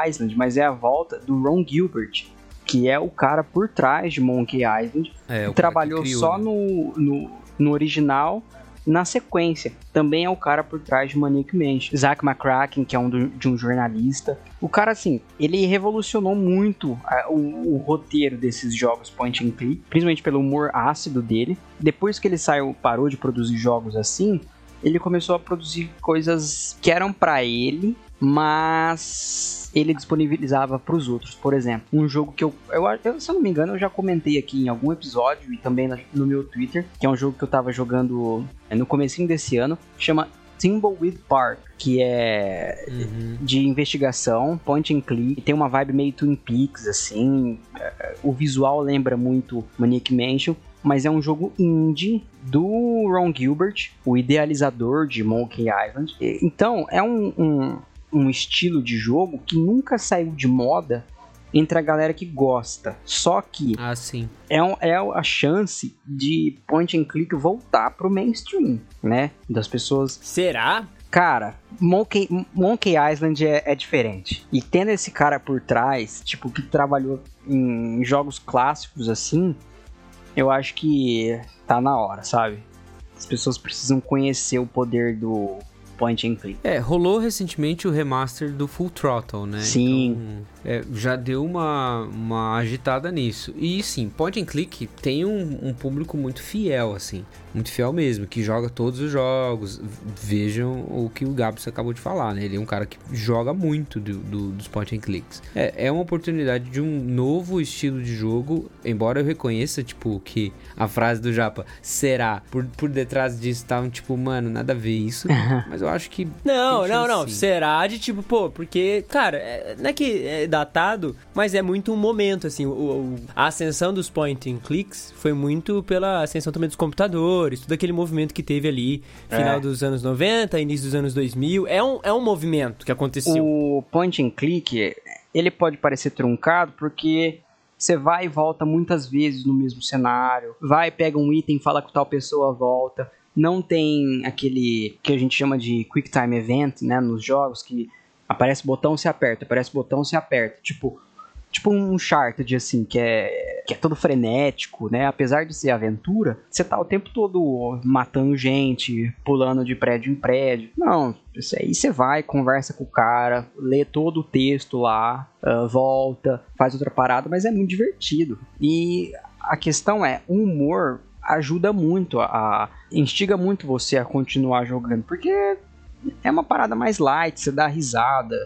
Island, mas é a volta do Ron Gilbert, que é o cara por trás de Monkey Island, É, que trabalhou criou, só né? no, no, no original. Na sequência, também é o cara por trás de Maniac Mansion. Zack McCracken, que é um do- de um jornalista. O cara, assim, ele revolucionou muito ah, o, o roteiro desses jogos point and click, principalmente pelo humor ácido dele. Depois que ele saiu, parou de produzir jogos assim, ele começou a produzir coisas que eram pra ele, mas ele disponibilizava pros outros. Por exemplo, um jogo que eu, eu, eu, se eu não me engano, eu já comentei aqui em algum episódio e também no meu Twitter, que é um jogo que eu tava jogando é, no comecinho desse ano, chama Thimbleweed Park, que é Uhum. de investigação, point and click, tem uma vibe meio Twin Peaks, assim, é, o visual lembra muito Maniac Mansion, mas é um jogo indie do Ron Gilbert, o idealizador de Monkey Island. Então, é um, um, um estilo de jogo que nunca saiu de moda entre a galera que gosta. Só que Ah, sim. é, um- é a chance de point and click voltar pro mainstream, né? Das pessoas Será? Cara, Monkey, Monkey Island é, é diferente. E tendo esse cara por trás, tipo, que trabalhou em jogos clássicos assim, eu acho que tá na hora, sabe? As pessoas precisam conhecer o poder do point and click. É, rolou recentemente o remaster do Full Throttle, né? Sim. Então, é, já deu uma, uma agitada nisso. E sim, Point and Click tem um, um público muito fiel, assim. Muito fiel mesmo, que joga todos os jogos. Vejam o que o Gabs acabou de falar, né? Ele é um cara que joga muito do, do- dos Point and Clicks. É, é uma oportunidade de um novo estilo de jogo, embora eu reconheça, tipo, que a frase do Japa, será, por, por detrás disso tá um tipo, mano, nada a ver isso. [laughs] mas eu acho que Não, não, não. sim. Será de tipo, pô, porque, cara, é- não é que é datado, mas é muito um momento, assim. O, o- a ascensão dos point and clicks foi muito pela ascensão também dos computadores, todo aquele movimento que teve ali, final É. dos anos 90, início dos anos 2000. É um, é um movimento que aconteceu. O point and click, ele pode parecer truncado porque você vai e volta muitas vezes no mesmo cenário, vai, pega um item, fala com tal pessoa, volta. Não tem aquele que a gente chama de Quick Time Event, né, nos jogos, que aparece botão, se aperta, aparece botão, se aperta. Tipo, tipo um Uncharted, assim, que é, que é todo frenético, né? Apesar de ser aventura, você tá o tempo todo matando gente, pulando de prédio em prédio. Não, isso aí você vai, conversa com o cara, lê todo o texto lá, ah, volta, faz outra parada, mas é muito divertido. E a questão é, o humor ajuda muito a, a instiga muito você a continuar jogando, porque é uma parada mais light, você dá risada,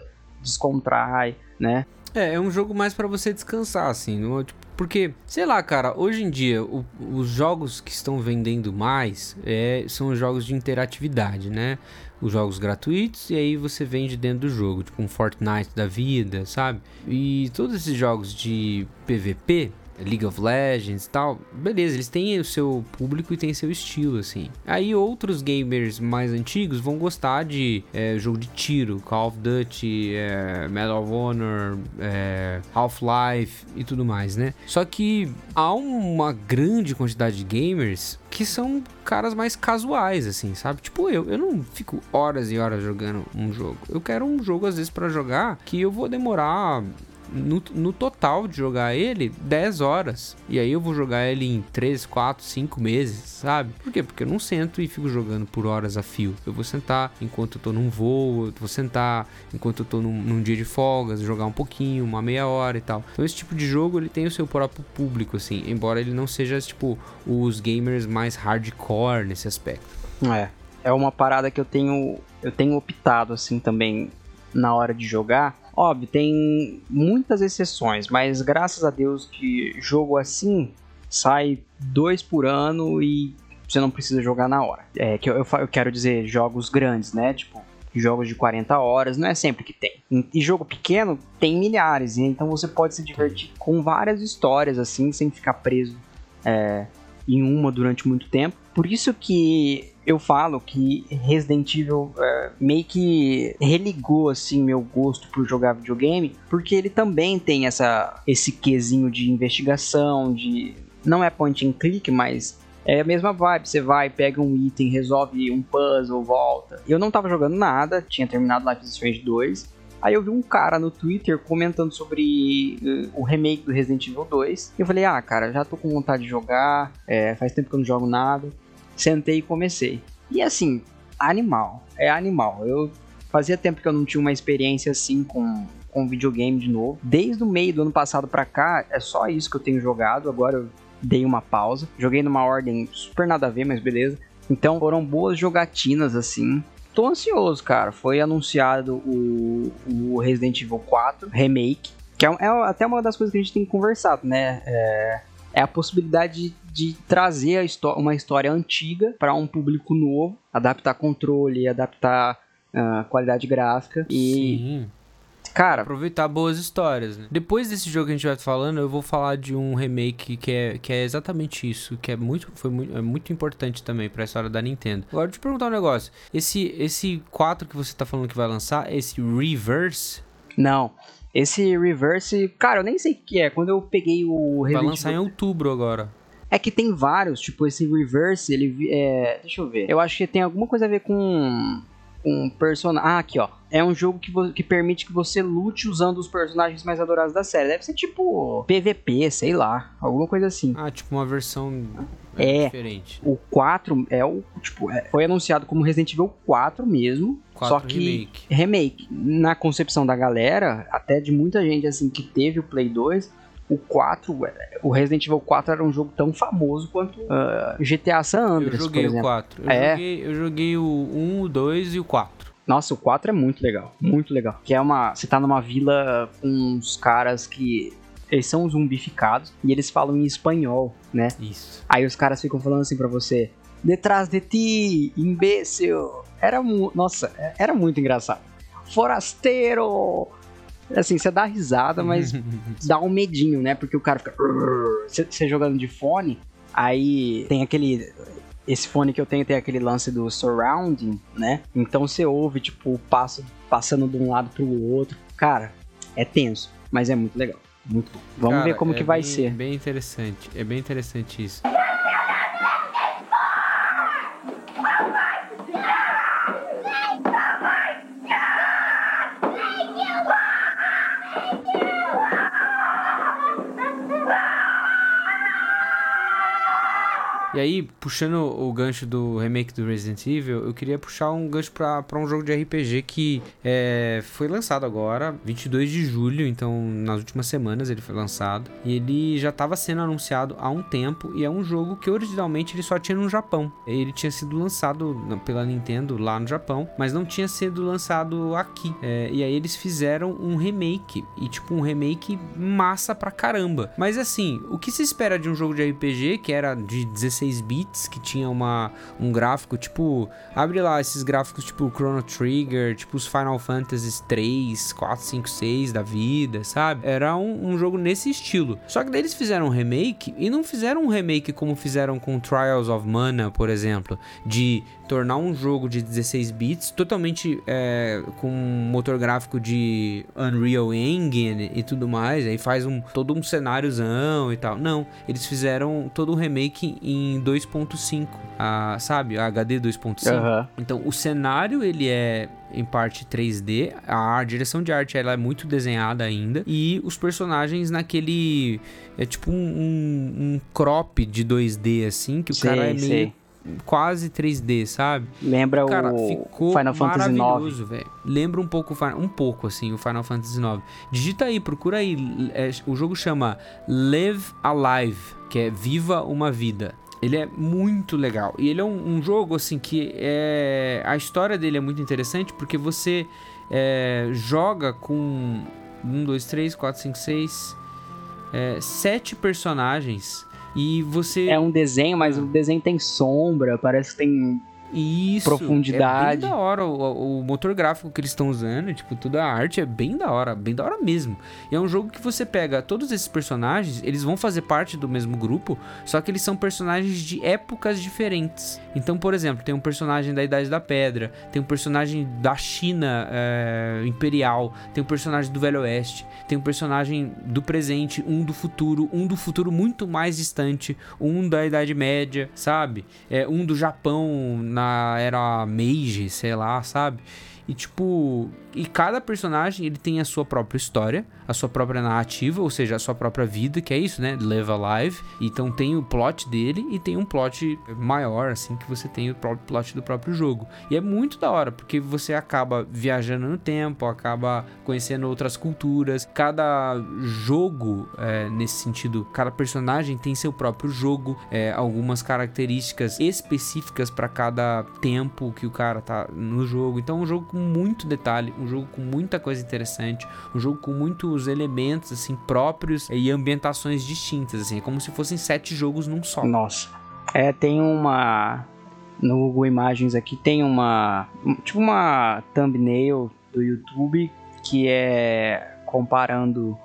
descontrai, né? É, é um jogo mais pra você descansar, assim. é, tipo, porque, sei lá, cara, hoje em dia, o- os jogos que estão vendendo mais é, são os jogos de interatividade, né? Os jogos gratuitos e aí você vende dentro do jogo, tipo um Fortnite da vida, sabe? E todos esses jogos de PVP, League of Legends e tal, beleza, eles têm o seu público e têm seu estilo, assim. Aí outros gamers mais antigos vão gostar de é, jogo de tiro, Call of Duty, é, Medal of Honor, é, Half-Life e tudo mais, né? Só que há uma grande quantidade de gamers que são caras mais casuais, assim, sabe? Tipo eu, eu não fico horas e horas jogando um jogo. Eu quero um jogo, às vezes, pra jogar que eu vou demorar no, no total de jogar ele 10 horas. E aí eu vou jogar ele em 3, 4, 5 meses, sabe? Por quê? Porque eu não sento e fico jogando por horas a fio. Eu vou sentar enquanto eu tô num voo, eu vou sentar enquanto eu tô num, num dia de folgas, jogar um pouquinho, uma meia hora e tal. Então esse tipo de jogo ele tem o seu próprio público, assim, embora ele não seja, tipo, os gamers mais hardcore nesse aspecto. É. É uma parada que eu tenho. Eu tenho optado assim também na hora de jogar. Óbvio, tem muitas exceções, mas graças a Deus que jogo assim sai dois por ano e você não precisa jogar na hora. É que eu, eu, eu quero dizer jogos grandes, né? Tipo, jogos de 40 horas, não é sempre que tem. E jogo pequeno tem milhares, e então você pode se divertir com várias histórias assim, sem ficar preso é, em uma durante muito tempo. Por isso que eu falo que Resident Evil é, meio que religou assim meu gosto por jogar videogame, porque ele também tem essa esse quesinho de investigação, de não é point and click, mas é a mesma vibe, você vai, pega um item, resolve um puzzle, volta. Eu não tava jogando nada, tinha terminado Life is Strange 2. Aí eu vi um cara no Twitter comentando sobre eh, o remake do Resident Evil 2. E eu falei, ah, cara, já tô com vontade de jogar, é, faz tempo que eu não jogo nada. Sentei e comecei. E assim, animal, é animal. Eu fazia tempo que eu não tinha uma experiência assim com, com videogame de novo. Desde o meio do ano passado pra cá, é só isso que eu tenho jogado. Agora eu dei uma pausa. Joguei numa ordem super nada a ver, mas beleza. Então foram boas jogatinas assim. Tô ansioso, cara. Foi anunciado o, o Resident Evil 4 Remake, que é, é até uma das coisas que a gente tem conversado, né? É, é a possibilidade de, de trazer a uma história antiga para um público novo, adaptar controle, adaptar ah, qualidade gráfica e, Sim. cara, Aproveitar boas histórias, né? Depois desse jogo que a gente vai falando, eu vou falar de um remake que é, que é exatamente isso, que é muito, foi muito, é muito importante também pra história da Nintendo. Agora, deixa eu te perguntar um negócio. Esse, esse 4 que você tá falando que vai lançar, esse Reverse, não. Esse Reverse, cara, eu nem sei o que é. Quando eu peguei o vai lançar em outubro agora. É que tem vários, tipo, esse reverse, ele é. Deixa eu ver. Eu acho que tem alguma coisa a ver com. Com personagem. Ah, aqui, ó. É um jogo que, que permite que você lute usando os personagens mais adorados da série. Deve ser tipo PVP, sei lá. Alguma coisa assim. Ah, tipo uma versão É. diferente. O 4 é o. Tipo, é- foi anunciado como Resident Evil 4 mesmo. 4 só que. remake. remake. Na concepção da galera, até de muita gente assim que teve o Play 2, o 4, é, o Resident Evil 4 era um jogo tão famoso quanto ah, GTA San Eu Andreas, por joguei o exemplo. 4. Eu, É. joguei, eu joguei o 1, o 2 e o 4. Nossa, o 4 é muito legal, muito legal. Que é uma, você tá numa vila com uns caras que eles são zumbificados e eles falam em espanhol, né? Isso. Aí os caras ficam falando assim pra você: "Detrás de ti, imbecil". Era mu nossa, é- era muito engraçado. Forasteiro. Assim, você dá risada, mas [laughs] dá um medinho, né? Porque o cara fica. Você jogando de fone, aí tem aquele. Esse fone que eu tenho tem aquele lance do surrounding, né? Então você ouve, tipo, o passo passando de um lado pro outro. Cara, é tenso, mas é muito legal. Muito bom. Vamos Cara, ver como é que vai bem- ser. Bem interessante. É bem interessante isso. E aí, puxando o gancho do remake do Resident Evil, eu queria puxar um gancho pra um jogo de RPG que é, foi lançado agora, 22 de julho, então nas últimas semanas ele foi lançado. E ele já estava sendo anunciado há um tempo, e é um jogo que originalmente ele só tinha no Japão. Ele tinha sido lançado pela Nintendo lá no Japão, mas não tinha sido lançado aqui. É, e aí eles fizeram um remake, e tipo um remake massa pra caramba. Mas assim, o que se espera de um jogo de RPG que era de 16 bits, que tinha uma, um gráfico tipo. Abre lá esses gráficos tipo Chrono Trigger, tipo os Final Fantasy 3, 4, 5, 6 da vida, sabe? Era um, um jogo nesse estilo. Só que daí eles fizeram um remake e não fizeram um remake como fizeram com Trials of Mana, por exemplo, de tornar um jogo de 16 bits totalmente é, com um motor gráfico de Unreal Engine e tudo mais, aí faz um todo um cenáriozão e tal. Não, eles fizeram todo um remake em 2.5, ah, sabe? HD 2.5. Aham. Então, o cenário, ele é em parte 3D, a direção de arte ela é muito desenhada ainda, e os personagens naquele... É tipo um, um, um crop de 2D, assim, que o Sei, cara é meio sei. Quase 3D, sabe? Lembra Cara, o ficou Final Fantasy IX. maravilhoso, velho. Lembra um pouco, um pouco assim, o Final Fantasy IX. Digita aí, procura aí. é, o jogo chama Live Alive, que é Viva uma Vida. Ele é muito legal. E ele é um, um jogo, assim, que é... A história dele é muito interessante porque você é, joga com... Um, dois, três, quatro, cinco, seis... é, sete personagens... E você É um desenho, mas o desenho tem sombra, parece que tem. Isso, Profundidade. É bem da hora o, o motor gráfico que eles estão usando, tipo, toda a arte é bem da hora, bem da hora mesmo. E é um jogo que você pega todos esses personagens, eles vão fazer parte do mesmo grupo, só que eles são personagens de épocas diferentes. Então, por exemplo, tem um personagem da Idade da Pedra, tem um personagem da China é, Imperial, tem um personagem do Velho Oeste, tem um personagem do presente, um do futuro, um do futuro muito mais distante, um da Idade Média, sabe? É, um do Japão na era Meiji, sei lá, sabe? E tipo, e cada personagem ele tem a sua própria história, a sua própria narrativa, ou seja, a sua própria vida, que é isso, né? Live Alive. Então tem o plot dele e tem um plot maior, assim, que você tem o próprio plot do próprio jogo. E é muito da hora, porque você acaba viajando no tempo, acaba conhecendo outras culturas. Cada jogo, é, nesse sentido, cada personagem tem seu próprio jogo, é, algumas características específicas para cada tempo que o cara tá no jogo. Então é um jogo com muito detalhe, um jogo com muita coisa interessante, um jogo com muitos elementos assim próprios e ambientações distintas, assim, é como se fossem sete jogos num só. Nossa. É, tem uma. No Google Imagens aqui tem uma. Tipo uma thumbnail do YouTube que é comparando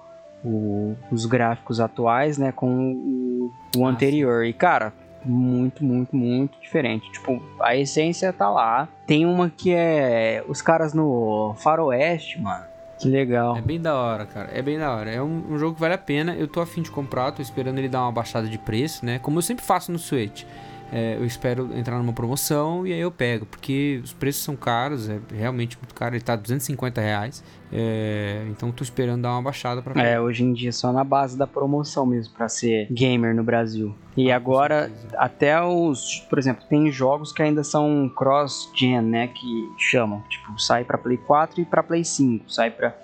o- os gráficos atuais, né, com o, o Ah, anterior. E cara, muito, muito, muito diferente. Tipo, a essência tá lá. Tem uma que é os caras no Faroeste, mano. Que legal. É bem da hora, cara. É bem da hora. É um, um jogo que vale a pena. Eu tô afim de comprar, tô esperando ele dar uma baixada de preço, né? Como eu sempre faço no Switch. É, eu espero entrar numa promoção e aí eu pego, porque os preços são caros, é realmente muito caro. Ele tá 250 reais. É, então tô esperando dar uma baixada pra É, hoje em dia só na base da promoção mesmo pra ser gamer no Brasil. E Ah, agora até os, por exemplo, tem jogos que ainda são cross-gen, né, que chamam, tipo, sai pra Play 4 e pra Play 5, sai pra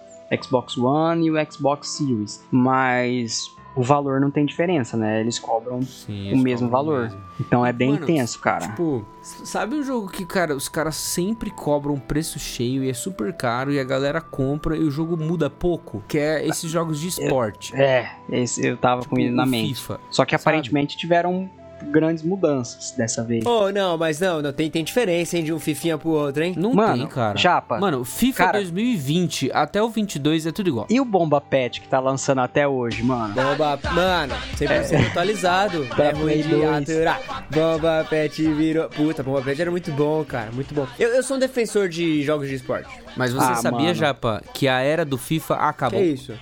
Xbox One e o Xbox Series, mas o valor não tem diferença, né? Eles cobram, Sim, o eles mesmo cobram valor. mesmo. então é bem Mano, intenso, cara. Tipo, sabe um jogo que, cara, os caras sempre cobram um preço cheio e é super caro e a galera compra e o jogo muda pouco? Que é esses jogos de esporte. É, esse eu tava com Tipo, ele na o mente. FIFA. Só que sabe? aparentemente tiveram grandes mudanças dessa vez. Oh, não, mas não, não tem, tem diferença, hein, de um fifinha pro outro, hein? Não Mano, tem, cara. Japa. Mano, FIFA Cara- 2020 até o 22 é tudo igual. E o Bomba Pet que tá lançando até hoje, mano? Bomba, mano, 100% atualizado. Pra é ruim de 2. aturar. Bomba Pet virou. Puta, Bomba Pet era muito bom, cara, muito bom. Eu, eu sou um defensor de jogos de esporte. Mas você Ah, sabia, mano. Japa, que a era do FIFA acabou? Que isso?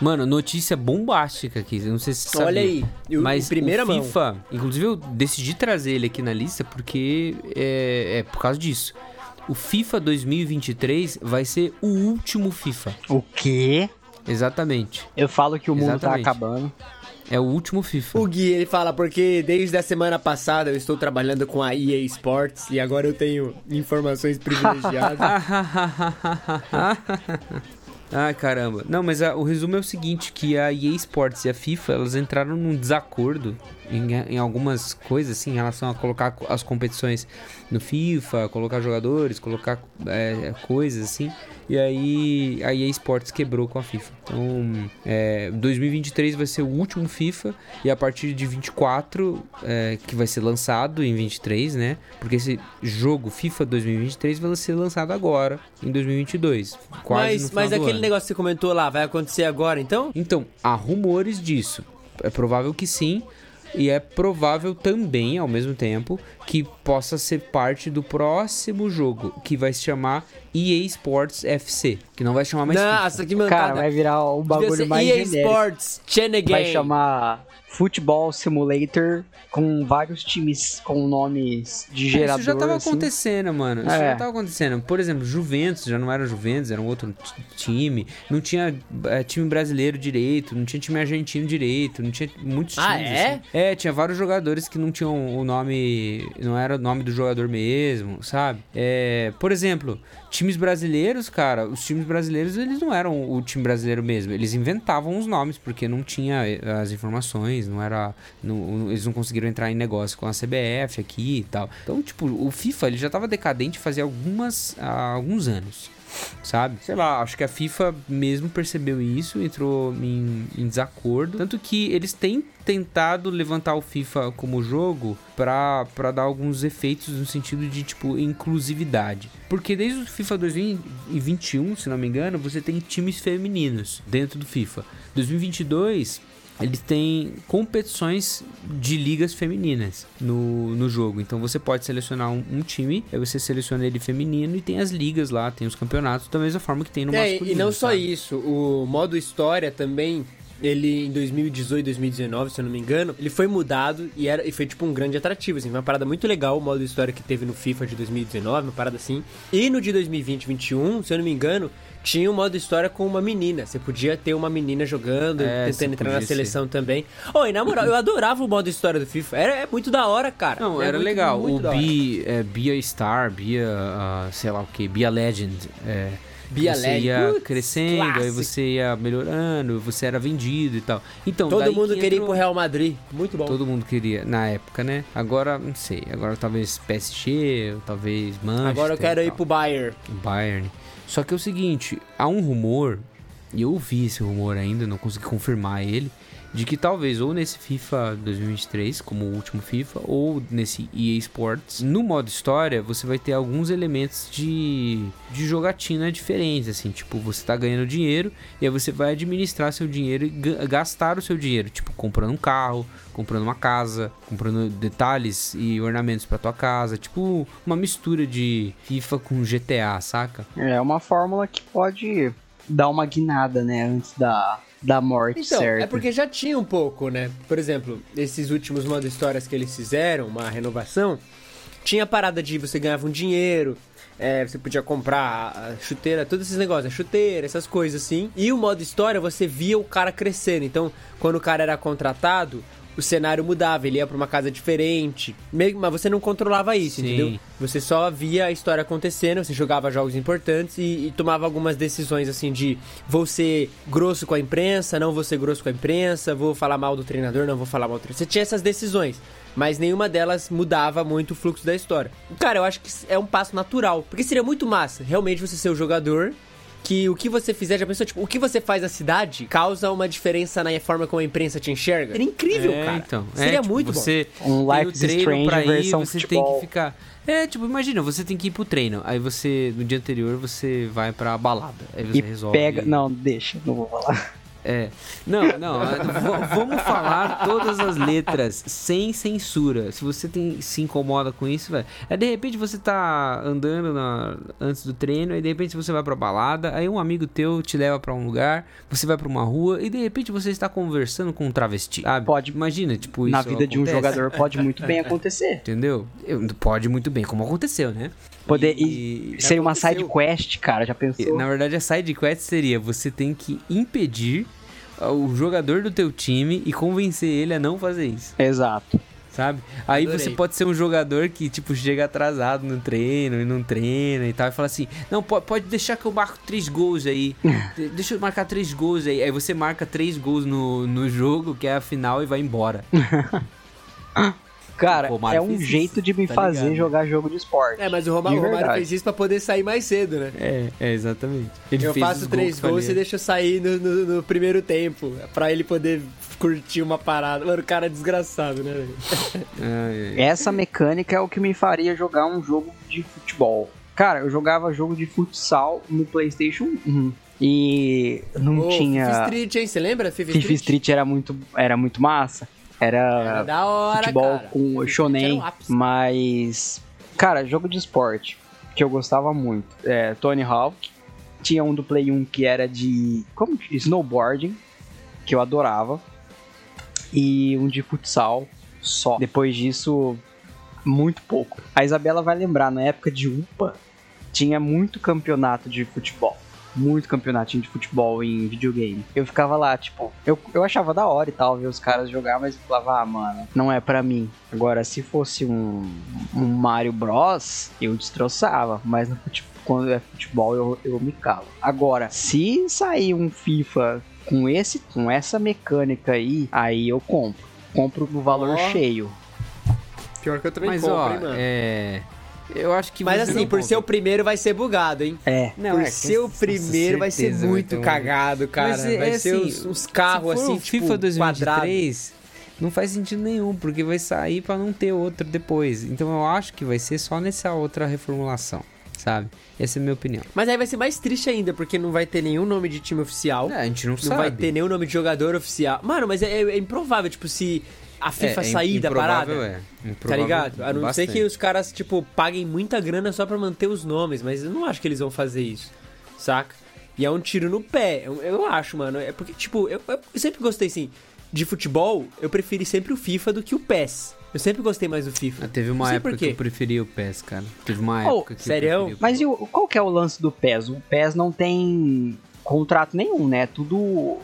Mano, notícia bombástica aqui, eu não sei se você sabia. Olha aí, e o- Mas em primeira o mão. FIFA, inclusive eu decidi trazer ele aqui na lista porque é, é por causa disso. O FIFA 2023 vai ser o último FIFA. O quê? Exatamente. Eu falo que o mundo Exatamente. tá acabando. É o último FIFA. O Gui, ele fala, porque desde a semana passada eu estou trabalhando com a EA Sports e agora eu tenho informações privilegiadas. [laughs] Ai, caramba. Não, mas a- o resumo é o seguinte, que a EA Sports e a FIFA, elas entraram num desacordo em, em algumas coisas, assim, em relação a colocar co- as competições no FIFA, colocar jogadores, colocar é, coisas, assim. E aí a EA Sports quebrou com a FIFA. Então, é, 2023 vai ser o último FIFA e a partir de 24, é, que vai ser lançado em 23, né? Porque esse jogo FIFA 2023 vai ser lançado agora, em 2022. Quase mas mas aquele ano. negócio que você comentou lá, vai acontecer agora então? Então, há rumores disso. É provável que sim. E é provável também, ao mesmo tempo, que possa ser parte do próximo jogo, que vai se chamar EA Sports FC. Que não vai chamar mais FIFA. Nossa, que mancada. Cara, vai virar um bagulho mais EA genérico. Sports Channel Vai Game. chamar Football Simulator com vários times com nomes de gerador. Isso já tava assim. acontecendo, mano. Isso É. já tava acontecendo. Por exemplo, Juventus já não era Juventus, era um outro time. Não tinha é, time brasileiro direito, não tinha time argentino direito, não tinha muitos times. Ah, é? assim. É, tinha vários jogadores que não tinham o nome. Não era o nome do jogador mesmo, sabe? É, por exemplo, times brasileiros, cara, os times brasileiros eles não eram o time brasileiro mesmo. Eles inventavam os nomes porque não tinha eh, as informações, não era. não- eles não conseguiram entrar em negócio com a CBF aqui e tal. Então, tipo, o FIFA ele já tava decadente fazia algumas, há alguns anos. Sabe? Sei lá, acho que a FIFA mesmo percebeu isso, entrou em, em desacordo. Tanto que eles têm tentado levantar o FIFA como jogo pra, pra dar alguns efeitos no sentido de, tipo, inclusividade. Porque desde o FIFA 2021, se não me engano, você tem times femininos dentro do FIFA. 2022, eles têm competições de ligas femininas no, no jogo. Então você pode selecionar um, um time, aí você seleciona ele feminino e tem as ligas lá, tem os campeonatos, da mesma forma que tem no É, masculino. e não só sabe? isso, o modo história também, ele em 2018, 2019, se eu não me engano, ele foi mudado e, era, e foi tipo um grande atrativo, assim, foi uma parada muito legal o modo história que teve no FIFA de 2019, uma parada assim. E no de 2020, 2021, se eu não me engano, tinha um modo história com uma menina. Você podia ter uma menina jogando, É, tentando entrar na seleção também. Oh, e na moral, eu adorava o modo história do FIFA. Era, é muito da hora, cara. Não, É era muito, legal. muito o. Be, é, Be a Star, Be a, a, sei lá o que, Be a Legend. É, A você ia Putz, crescendo, aí clássico. você ia melhorando, você era vendido e tal. Então, Todo mundo que queria ir entrou- pro Real Madrid. Muito bom. Todo mundo queria, na época, né? Agora, não sei. Agora talvez PSG, talvez Manchester. Agora eu quero ir pro Bayern. Bayern. Só que é o seguinte, há um rumor, e eu ouvi esse rumor ainda, não consegui confirmar ele, de que talvez ou nesse FIFA 2023, como o último FIFA, ou nesse EA Sports, no modo história, você vai ter alguns elementos de, de jogatina diferentes, assim, tipo, você tá ganhando dinheiro, e aí você vai administrar seu dinheiro e ga- gastar o seu dinheiro, tipo, comprando um carro, comprando uma casa, comprando detalhes e ornamentos pra tua casa, tipo, uma mistura de FIFA com GTA, saca? É uma fórmula que pode dar uma guinada, né? Antes da, da morte, Então, certo? é porque já tinha um pouco, né? Por exemplo, esses últimos modo histórias que eles fizeram, uma renovação, tinha a parada de você ganhava um dinheiro, é, você podia comprar chuteira, todos esses negócios, chuteira, essas coisas assim. E o modo história, você via o cara crescendo. Então, quando o cara era contratado, o cenário mudava, ele ia pra uma casa diferente. Meio- Mas você não controlava isso, Sim. entendeu? Você só via a história acontecendo, você jogava jogos importantes e, e tomava algumas decisões assim de vou ser grosso com a imprensa, não vou ser grosso com a imprensa, vou falar mal do treinador, não vou falar mal do treinador. Você tinha essas decisões, mas nenhuma delas mudava muito o fluxo da história. Cara, eu acho que é um passo natural, porque seria muito massa realmente você ser o jogador que o que você fizer, já pensou, tipo, o que você faz na cidade causa uma diferença na forma como a imprensa te enxerga? Seria incrível, é, cara. então. Seria é, tipo, muito você Um tem Life is treino Strange pra ir, versão você tem futebol. que ficar... É, tipo, imagina, você tem que ir pro treino, aí você, no dia anterior, você vai pra balada, aí você E resolve... pega. Não, deixa, não vou falar. É. Não, não. vamos falar todas as letras sem censura. Se você tem, se incomoda com isso, velho. É de repente você tá andando na- antes do treino, aí de repente você vai pra balada, aí um amigo teu te leva pra um lugar, você vai pra uma rua e de repente você está conversando com um travesti. Sabe? Pode. Imagina, tipo, isso Na vida de um acontece, jogador pode muito bem [laughs] acontecer. Entendeu? Eu- Pode muito bem, como aconteceu, né? Poder E- e, seria uma side quest, cara, já pensou? Na verdade, a side quest seria você tem que impedir o jogador do teu time e convencer ele a não fazer isso, Exato. sabe? Aí Adorei. você pode ser um jogador que, tipo, chega atrasado no treino e não treina e tal, e fala assim, não, po- pode deixar que eu marco três gols aí, [laughs] De- deixa eu marcar três gols aí. Aí você marca três gols no, no jogo, que é a final, e vai embora. [laughs] Cara, O Romário é um fez isso, jeito de me tá fazer ligado? jogar jogo de esporte. É, mas o, Romário verdade. fez isso pra poder sair mais cedo, né? É, é, exatamente. Ele eu fez faço os três que gols e deixo eu sair no, no- no primeiro tempo. Pra ele poder curtir uma parada. Mano, o cara é desgraçado, né. [laughs] Essa mecânica é o que me faria jogar um jogo de futebol. Cara, eu jogava jogo de futsal no PlayStation 1 e não Ô, tinha. FIFA Street, hein? Você lembra? FIFA, FIFA Street era muito, era muito massa. Era, Era hora, futebol cara. com shonen, mas cara, jogo de esporte que eu gostava muito. É, Tony Hawk. Tinha um do Play 1 que era de como snowboarding, que eu adorava. E um de futsal só. Depois disso, muito pouco. A Isabela vai lembrar, na época de UPA, tinha muito campeonato de futebol. Muito campeonatinho de futebol em videogame. Eu ficava lá, tipo, eu, eu achava da hora e tal ver os caras jogar, mas eu falava, ah, mano, não é pra mim. Agora, se fosse um, um Mario Bros, eu destroçava, mas no fute- quando é futebol eu, eu me calo. Agora, se sair um FIFA com esse com essa mecânica aí, aí eu compro. Compro no valor Ó. cheio. Pior que eu também Mas, compro, ó, hein, mano. é... Eu acho que Mas assim, não por ser o primeiro vai ser bugado, hein? É. Não, por é, ser o primeiro vai ser muito um- cagado, cara. Mas é- vai é ser assim, uns, uns carros assim, o tipo, FIFA quadrado. 2023, não faz sentido nenhum, porque vai sair pra não ter outro depois. Então eu acho que vai ser só nessa outra reformulação, sabe? Essa é a minha opinião. Mas aí vai ser mais triste ainda, porque não vai ter nenhum nome de time oficial. É, a gente não, Não sabe. vai ter nenhum nome de jogador oficial. Mano, mas é- é improvável, tipo, se a FIFA É, é sair da parada. É. Tá ligado? A não bastante. ser que os caras, tipo, paguem muita grana só pra manter os nomes, mas eu não acho que eles vão fazer isso, saca? E é um tiro no pé, eu, eu acho, mano. É porque, tipo, eu, eu sempre gostei, assim, de futebol, eu preferi sempre o FIFA do que o PES. Eu sempre gostei mais do FIFA. Ah, teve uma época que eu preferia o PES, cara. Teve uma Oh, época que sério? eu preferia o Mas e o, qual que é o lance do PES? O PES não tem contrato nenhum, né? Tudo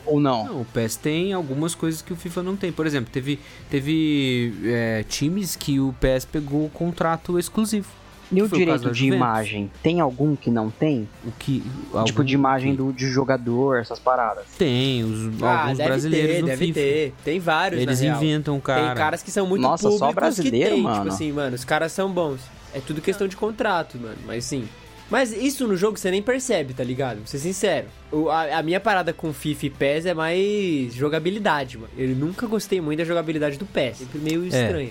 ou não? Não, o PES tem algumas coisas que o FIFA não tem. Por exemplo, teve, teve é, times que o PES pegou o contrato exclusivo. E o o direito da de imagem? Tem algum que não tem? O que, tipo, de imagem que- do, de jogador, essas paradas. Tem, os, Ah, alguns deve brasileiros ter, no deve FIFA. ter. Tem vários, Eles na real. inventam, cara. Tem caras que são muito Nossa, só brasileiro, que tem, mano. tipo assim, mano, os caras são bons. É tudo questão de contrato, mano, mas sim. Mas isso no jogo você nem percebe, tá ligado? Vou ser sincero. O- a, a minha parada com FIFA e PES é mais jogabilidade, mano. Eu nunca gostei muito da jogabilidade do PES. Sempre meio estranho.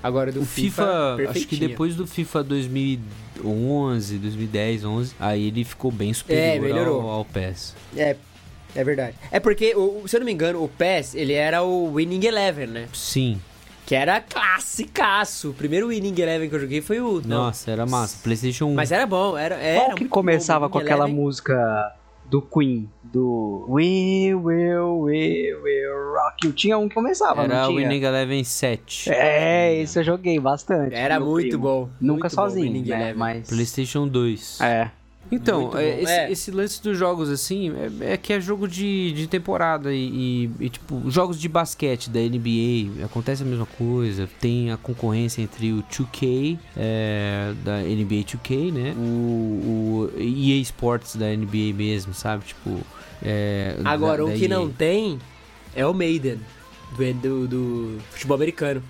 Agora do É. O FIFA, FIFA, acho que depois do FIFA 2011, 2010, 11, aí ele ficou bem superior É, ao, ao PES. É, é verdade. É porque, se eu não me engano, o PES, ele era o Winning Eleven, né? Sim. Que era classicaço. O primeiro Winning Eleven que eu joguei foi o... não. Nossa, era massa. PlayStation 1. Mas era bom, era, era Qual que começava bom, com aquela Eleven. música do Queen? Do We Will, We Will Rock You. Tinha um que começava, Era não o tinha? Winning Eleven 7. É, esse eu joguei bastante. Era muito primo. bom. Nunca muito bom, sozinho, Winning né? Mas... PlayStation 2. É. Então, é, esse, É. esse lance dos jogos, assim, é, é que é jogo de, de temporada e, e- e, tipo, jogos de basquete da NBA, acontece a mesma coisa. Tem a concorrência entre o 2K, é, da NBA 2K, né? O, o EA Sports da NBA mesmo, sabe? Tipo, é, Agora, da- o da que EA. não tem é o Maiden, do, do, do futebol americano.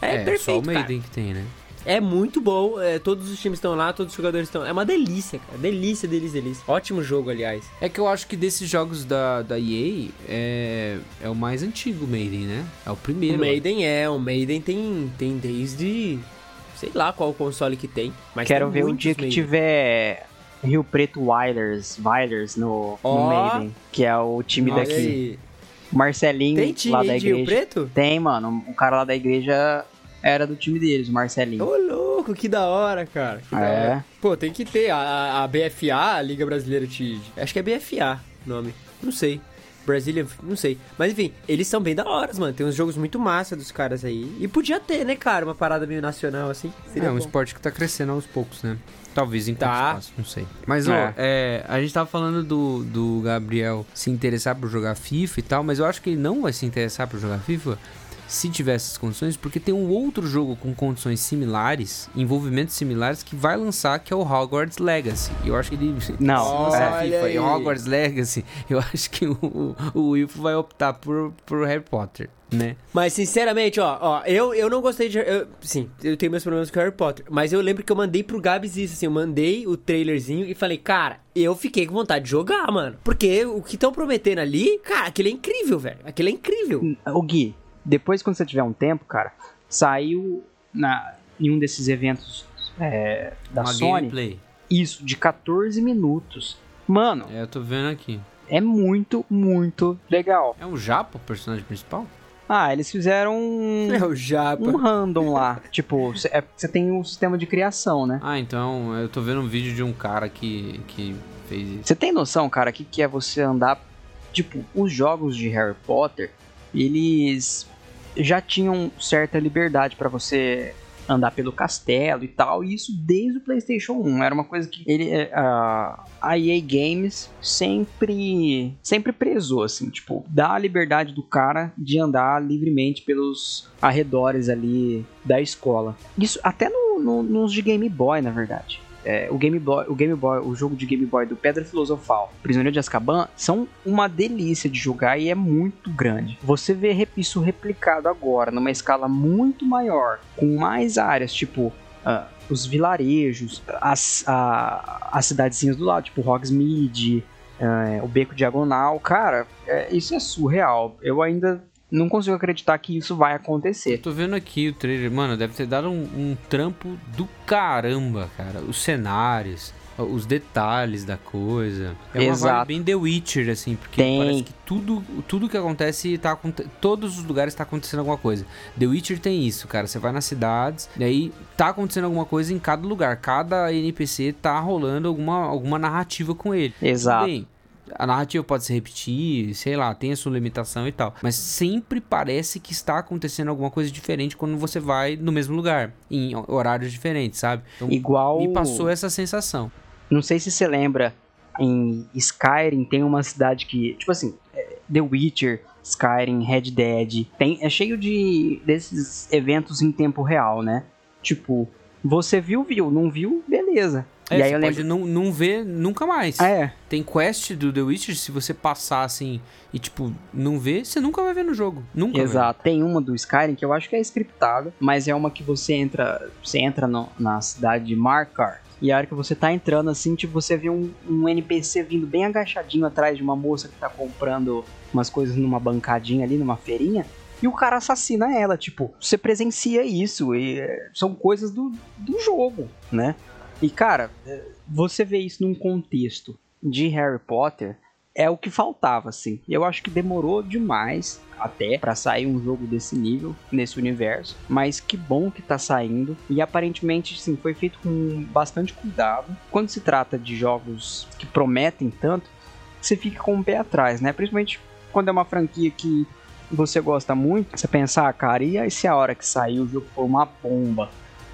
É, É, perfeito, só o cara. Maiden que tem, né? É muito bom, é, todos os times estão lá, todos os jogadores estão. É uma delícia, cara. Delícia, delícia, delícia. Ótimo jogo, aliás. É que eu acho que desses jogos da, da EA é, é o mais antigo, o Maiden, né? É o primeiro. O Maiden é, o Maiden tem, tem desde. Sei lá qual console que tem. Mas Quero tem ver muitos dia que Maiden. tiver Rio Preto Wilders, Wilders no, no Ó. Maiden, que é o time Nossa. daqui. Aí. Marcelinho, Tem time lá da igreja. Preto? Tem, mano. O cara lá da igreja era do time deles, o Marcelinho. Ô, louco, que da hora, cara. Que da É. hora. Pô, tem que ter a, a BFA, a Liga Brasileira de. Acho que é BFA o nome. Não sei. Brasília, não sei. Mas enfim, eles são bem da hora, mano. Tem uns jogos muito massa dos caras aí. E podia ter, né, cara, uma parada meio nacional assim. Seria É um bom. esporte que tá crescendo aos poucos, né? Talvez em Tá. espaço, não sei. Mas, ó, É. é, a gente tava falando do, do Gabriel se interessar por jogar FIFA e tal, mas eu acho que ele não vai se interessar por jogar FIFA se tiver essas condições, porque tem um outro jogo com condições similares, envolvimentos similares, que vai lançar, que é o Hogwarts Legacy. E eu acho que ele... [laughs] Não, se Olha FIFA aí. e Hogwarts Legacy, eu acho que o, o, o Wilfo vai optar por, por Harry Potter, né? Mas sinceramente, ó, ó, eu, eu não gostei de. eu- sim, eu tenho meus problemas com Harry Potter. Mas eu lembro que eu mandei pro Gabs isso, assim, eu mandei o trailerzinho e falei, cara, eu fiquei com vontade de jogar, mano. Porque o que estão prometendo ali, cara, aquilo é incrível, velho. Aquilo é incrível. O Gui, depois quando você tiver um tempo, cara, saiu na, em um desses eventos é, da Uma Sony, gameplay. isso, de 14 minutos. Mano, É, eu tô vendo aqui. é muito, muito legal. É um Japa o personagem principal? Ah, eles fizeram um, É o Japa. um random lá. [laughs] tipo, cê- é- você tem um sistema de criação, né? Ah, então eu tô vendo um vídeo de um cara que, que fez isso. Você tem noção, cara, que que é você andar. Tipo, os jogos de Harry Potter, eles já tinham certa liberdade pra você andar pelo castelo e tal, e isso desde o PlayStation 1. Era uma coisa que ele, é, a, a EA Games sempre sempre prezou, assim, tipo, dar a liberdade do cara de andar livremente pelos arredores ali da escola. Isso até no, no- nos de Game Boy, na verdade. É, o Game Boy, o Game Boy, o jogo de Game Boy do Pedra Filosofal, Prisioneiro de Azkaban, são uma delícia de jogar e é muito grande. Você vê isso replicado agora numa escala muito maior, com mais áreas, tipo ah, os vilarejos, as, as cidadezinhas do lado, tipo Hogsmeade, ah, o Beco Diagonal, cara, é, isso é surreal. Eu ainda não consigo acreditar que isso vai acontecer. Eu tô vendo aqui o trailer, mano, deve ter dado um, um trampo do caramba, cara. Os cenários, os detalhes da coisa. É uma Exato. vibe bem The Witcher, assim, porque Tem. parece que tudo, tudo que acontece tá todos os lugares tá acontecendo alguma coisa. The Witcher tem isso, cara. Você vai nas cidades, e aí tá acontecendo alguma coisa em cada lugar. Cada NPC tá rolando alguma, alguma narrativa com ele. Exato. Bem, a narrativa pode se repetir, sei lá, tem a sua limitação e tal. Mas sempre parece que está acontecendo alguma coisa diferente quando você vai no mesmo lugar, em horários diferentes, sabe? Então, Igual. me passou essa sensação. Não sei se você lembra, em Skyrim tem uma cidade que, tipo assim, é, The Witcher, Skyrim, Red Dead, tem, é cheio de desses eventos em tempo real, né? Tipo, você viu, viu, não viu, beleza. É, e aí você eu pode lembro. não, não ver nunca mais. É, Tem quest do The Witcher, se você passar assim e, tipo, não ver, você nunca vai ver no jogo. Nunca. exato. Tem uma do Skyrim que eu acho que é scriptada, mas é uma que você entra, você entra no- na cidade de Markar. E a hora que você tá entrando assim, tipo, você vê um, um NPC vindo bem agachadinho atrás de uma moça que tá comprando umas coisas numa bancadinha ali, numa feirinha. E o cara assassina ela, tipo, você presencia isso. E é, são coisas do, do jogo, né? E cara, você vê isso num contexto de Harry Potter é o que faltava, assim. Eu acho que demorou demais até pra sair um jogo desse nível, nesse universo. Mas que bom que tá saindo. E aparentemente, sim, foi feito com bastante cuidado. Quando se trata de jogos que prometem tanto, você fica com o pé atrás, né? Principalmente quando é uma franquia que você gosta muito. Você pensa, ah, cara, e aí se a hora que saiu o jogo foi uma bomba?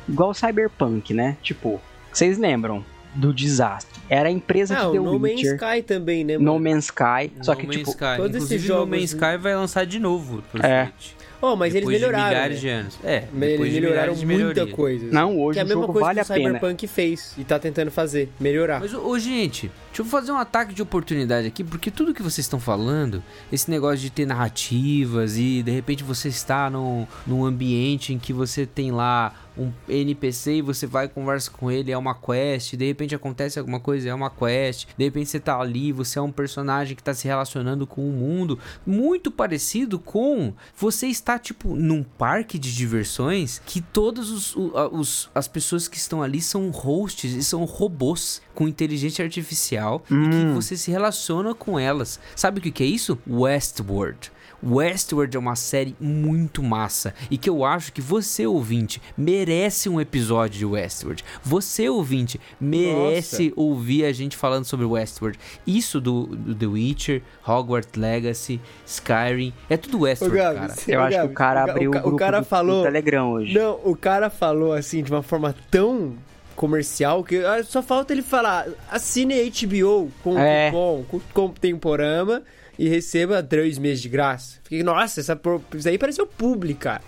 Igual Cyberpunk, né? Tipo, vocês lembram do desastre? Era a empresa Ah, que o deu No Man's. Sky também, né, No mano? Man's Sky. Só No que, Man's tipo, Sky. todos esses jogos, No Man's né? Sky vai lançar de novo pro É. Switch. Oh, mas depois eles melhoraram. de milhares né? de anos. É, Eles melhoraram de muita melhoria. coisa. não, hoje que é a o mesma coisa vale a que o pena. Cyberpunk fez e tá tentando fazer, melhorar. Mas, ô, gente, deixa eu fazer um ataque de oportunidade aqui, porque tudo que vocês estão falando, esse negócio de ter narrativas e de repente você está num, num ambiente em que você tem lá um NPC e você vai conversa com ele, é uma quest, de repente acontece alguma coisa, é uma quest, de repente você tá ali, você é um personagem que tá se relacionando com o mundo, muito parecido com você está tipo num parque de diversões que todas os, os, as pessoas que estão ali são hosts e são robôs com inteligência artificial e que você se relaciona com elas. Sabe o que, que é isso? Westworld. Westworld é uma série muito massa e que eu acho que você, ouvinte, merece um episódio de Westworld. Você, ouvinte, merece ouvir a gente falando sobre Westworld. Isso do, do The Witcher, Hogwarts Legacy, Skyrim, é tudo Westworld, Gabi, cara. Eu acho que o cara abriu o ca- grupo cara do, falou, do Telegram hoje. Não, o cara falou assim de uma forma tão comercial que ah, só falta ele falar: assine HBO com É. cupom, com, com Temporama e receba três meses de graça. Fiquei, nossa, essa, isso aí pareceu público, cara.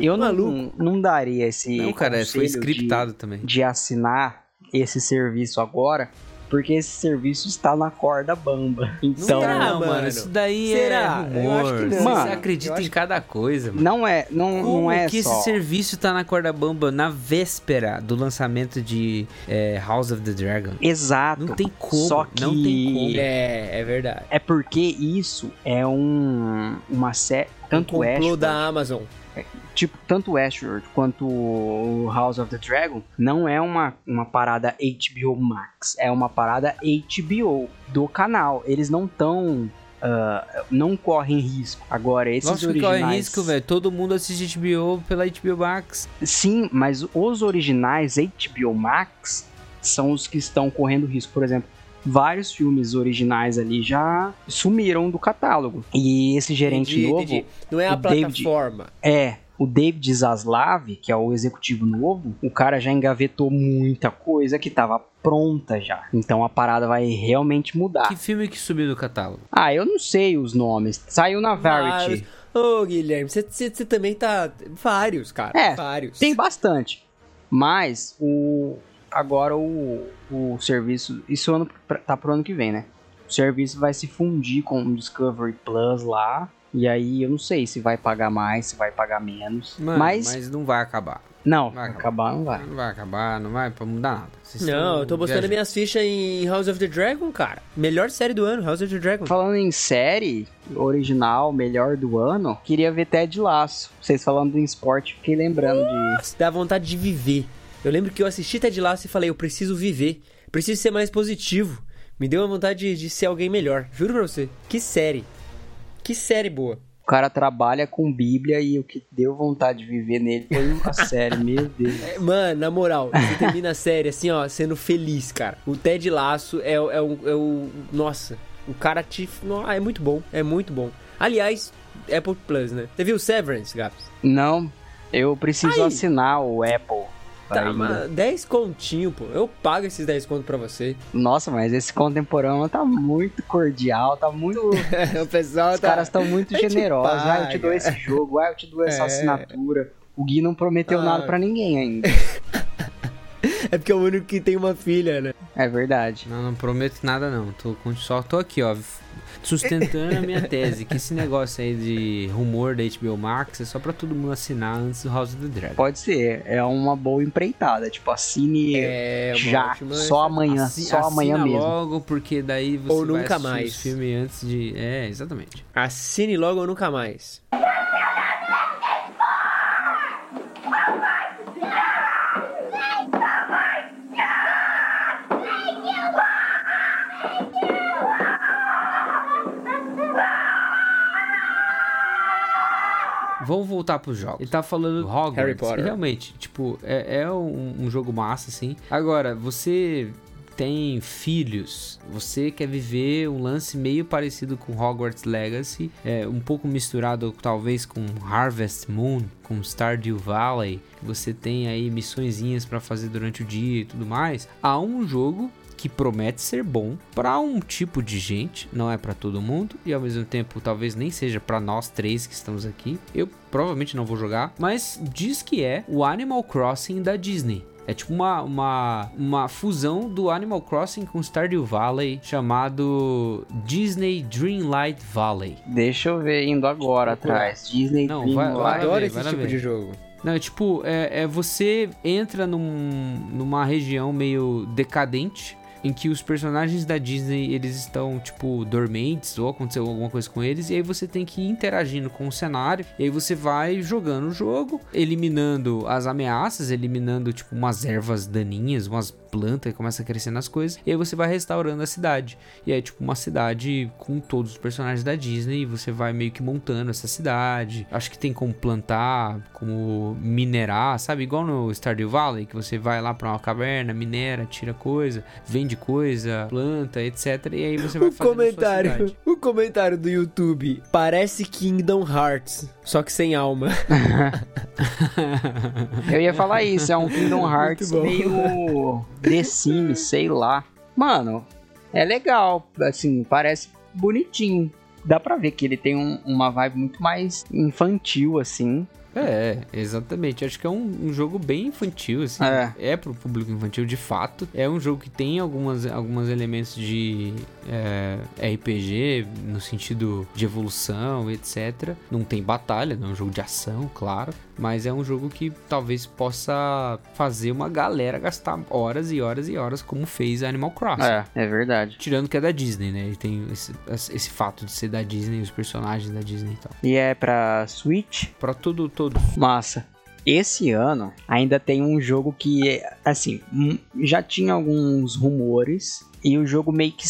Eu não, Maluco. não daria esse. Não, cara, foi scriptado de, também. De assinar esse serviço agora, porque esse serviço está na corda bamba. [laughs] Então. Não, mano, mano? isso daí Será? é Eu rumor. acho que não. Você Mano, acredita eu acho em cada coisa, mano. Não é, não, Como não é que só. esse serviço tá na corda bamba na véspera do lançamento de é, House of the Dragon? Exato. Não tem como, Só que não tem como. É, é verdade. é porque isso é um uma série tanto o Westworld, complô da Amazon. Tipo tanto Westworld quanto o House of the Dragon não é uma, uma parada HBO Max, é uma parada HBO do canal. Eles não tão ah, não correm risco. Agora esses que originais corre risco, velho. Todo mundo assiste HBO pela HBO Max. Sim, mas os originais HBO Max são os que estão correndo risco. Por exemplo, vários filmes originais ali já sumiram do catálogo. E esse gerente Entendi, novo entendi. Não é a o David- plataforma. é o David Zaslav, que é o executivo novo. O cara já engavetou muita coisa que tava pronta já. Então a parada vai realmente mudar. Que filme que subiu do catálogo? Ah, eu não sei os nomes. Saiu na Variety. Ô, Guilherme, você- também tá. Vários, cara. É, vários. Tem bastante. Mas o agora o, o serviço, isso ano tá pro ano que vem, né? O serviço vai se fundir com o Discovery Plus lá. E aí eu não sei se vai pagar mais, se vai pagar menos. Mano, mas, mas... não vai acabar. não, vai acabar não vai. Não vai acabar, não vai pra mudar nada. Vocês Não, eu tô botando viajando. minhas fichas em House of the Dragon, cara. Melhor série do ano, House of the Dragon. Falando em série original, melhor do ano, queria ver Ted Laço. Vocês falando em esporte, fiquei lembrando de Dá vontade de viver. Eu lembro que eu assisti Ted Lasso e falei, eu preciso viver. Preciso ser mais positivo. Me deu uma vontade de, de ser alguém melhor. Juro pra você. Que série. Que série boa. o cara trabalha com Bíblia e o que deu vontade de viver nele foi a [laughs] série, meu Deus. É, Mano, na moral, você termina a série assim, ó, sendo feliz, cara. O Ted Laço é, o- é, o, é o. Nossa, o cara te. no- É muito bom, é muito bom. Aliás, Apple Plus, né? Você viu Severance, Gaps? Não, eu preciso Ai. assinar o Apple. Tá, ainda. mas 10 continho, pô. Eu pago esses 10 contos pra você. Nossa, mas esse contemporâneo tá muito cordial, tá muito. [laughs] o pessoal Os tá. caras estão muito [laughs] generosos. Ah, eu te dou esse jogo, ah, eu te dou essa É. assinatura. O Gui não prometeu Ah. nada pra ninguém ainda. [laughs] É porque é o único que tem uma filha, né? É verdade. Não, não prometo nada não. Tô, com- só tô aqui, ó, sustentando a minha tese, que esse negócio aí de rumor da HBO Max é só pra todo mundo assinar antes do House of the Dragon. Pode ser, é uma boa empreitada. Tipo, assine É, já, ótima- só amanhã, Assi- só amanhã mesmo. logo, porque daí você Ou vai nunca mais. os filmes antes de... É, exatamente. Assine logo ou nunca mais. Vamos voltar pros jogos. Ele tá falando do Hogwarts. Harry Potter. E realmente, tipo, é, é um, um jogo massa, assim. Agora, você tem filhos, você quer viver um lance meio parecido com Hogwarts Legacy, é, um pouco misturado talvez com Harvest Moon, com Stardew Valley, você tem aí missõezinhas pra fazer durante o dia e tudo mais. Há um jogo que promete ser bom para um tipo de gente, não é para todo mundo e ao mesmo tempo talvez nem seja para nós três que estamos aqui. Eu provavelmente não vou jogar, mas diz que é o Animal Crossing da Disney. É tipo uma, uma, uma fusão do Animal Crossing com Stardew Valley chamado Disney Dreamlight Valley. Deixa eu ver indo agora atrás. Disney Não, Dream vai- Eu vai adoro ver, esse tipo ver. de jogo. Não, é tipo, é, é você entra num, numa região meio decadente em que os personagens da Disney eles estão tipo dormentes ou aconteceu alguma coisa com eles e aí você tem que ir interagindo com o cenário e aí você vai jogando o jogo, eliminando as ameaças, eliminando tipo umas ervas daninhas, umas plantas que começam a crescer nas coisas e aí você vai restaurando a cidade. E é tipo uma cidade com todos os personagens da Disney e você vai meio que montando essa cidade. Acho que tem como plantar, como minerar, sabe? Igual no Stardew Valley, que você vai lá pra uma caverna, minera, tira coisa, vende coisa, planta, etc. E aí você [laughs] vai O comentário, cidade. [laughs] o comentário do YouTube parece Kingdom Hearts, só que sem alma. [laughs] Eu ia falar isso, é um Kingdom Hearts meio The Sims, sei lá. Mano, é legal, assim, parece bonitinho. Dá pra ver que ele tem um- uma vibe muito mais infantil, assim. É, exatamente. Acho que é um, um jogo bem infantil, assim. É. É. pro público infantil, de fato. É um jogo que tem algumas, alguns elementos de é, RPG, no sentido de evolução, etc. Não tem batalha, não é um jogo de ação, claro. Mas é um jogo que talvez possa fazer uma galera gastar horas e horas e horas, como fez Animal Crossing. É, é verdade. Tirando que é da Disney, né? Ele tem esse, esse fato de ser da Disney, os personagens da Disney e tal. E é pra Switch, Pra tudo, todos. Massa. Esse ano ainda tem um jogo que, assim, hum, já tinha alguns rumores e o jogo meio que.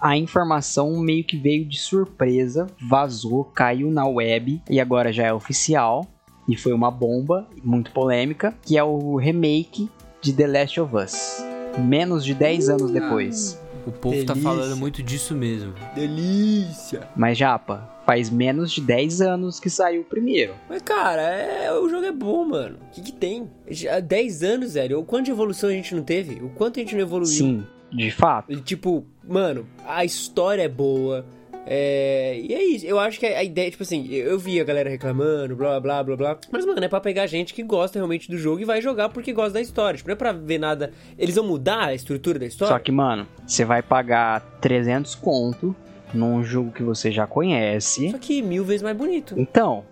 a informação meio que veio de surpresa, vazou, caiu na web e agora já é oficial. E foi uma bomba muito polêmica, que é o remake de The Last of Us. Menos de 10 anos depois. O povo tá Delícia. falando muito disso mesmo. Delícia. Mas, Japa, faz menos de 10 anos que saiu o primeiro. Mas, cara, é, o jogo é bom, mano. O que, que tem? Já, 10 anos, velho. O quanto de evolução a gente não teve? O quanto a gente não evoluiu? Sim, de fato. E, Tipo, mano, a história é boa. É... E é isso. Eu acho que a ideia, tipo assim, eu vi a galera reclamando, blá blá blá blá. Mas, mano, é pra pegar gente que gosta realmente do jogo e vai jogar porque gosta da história. Tipo, não é pra ver nada. Eles vão mudar a estrutura da história? Só que, mano, você vai pagar 300 conto num jogo que você já conhece. Só que mil vezes mais bonito. Então,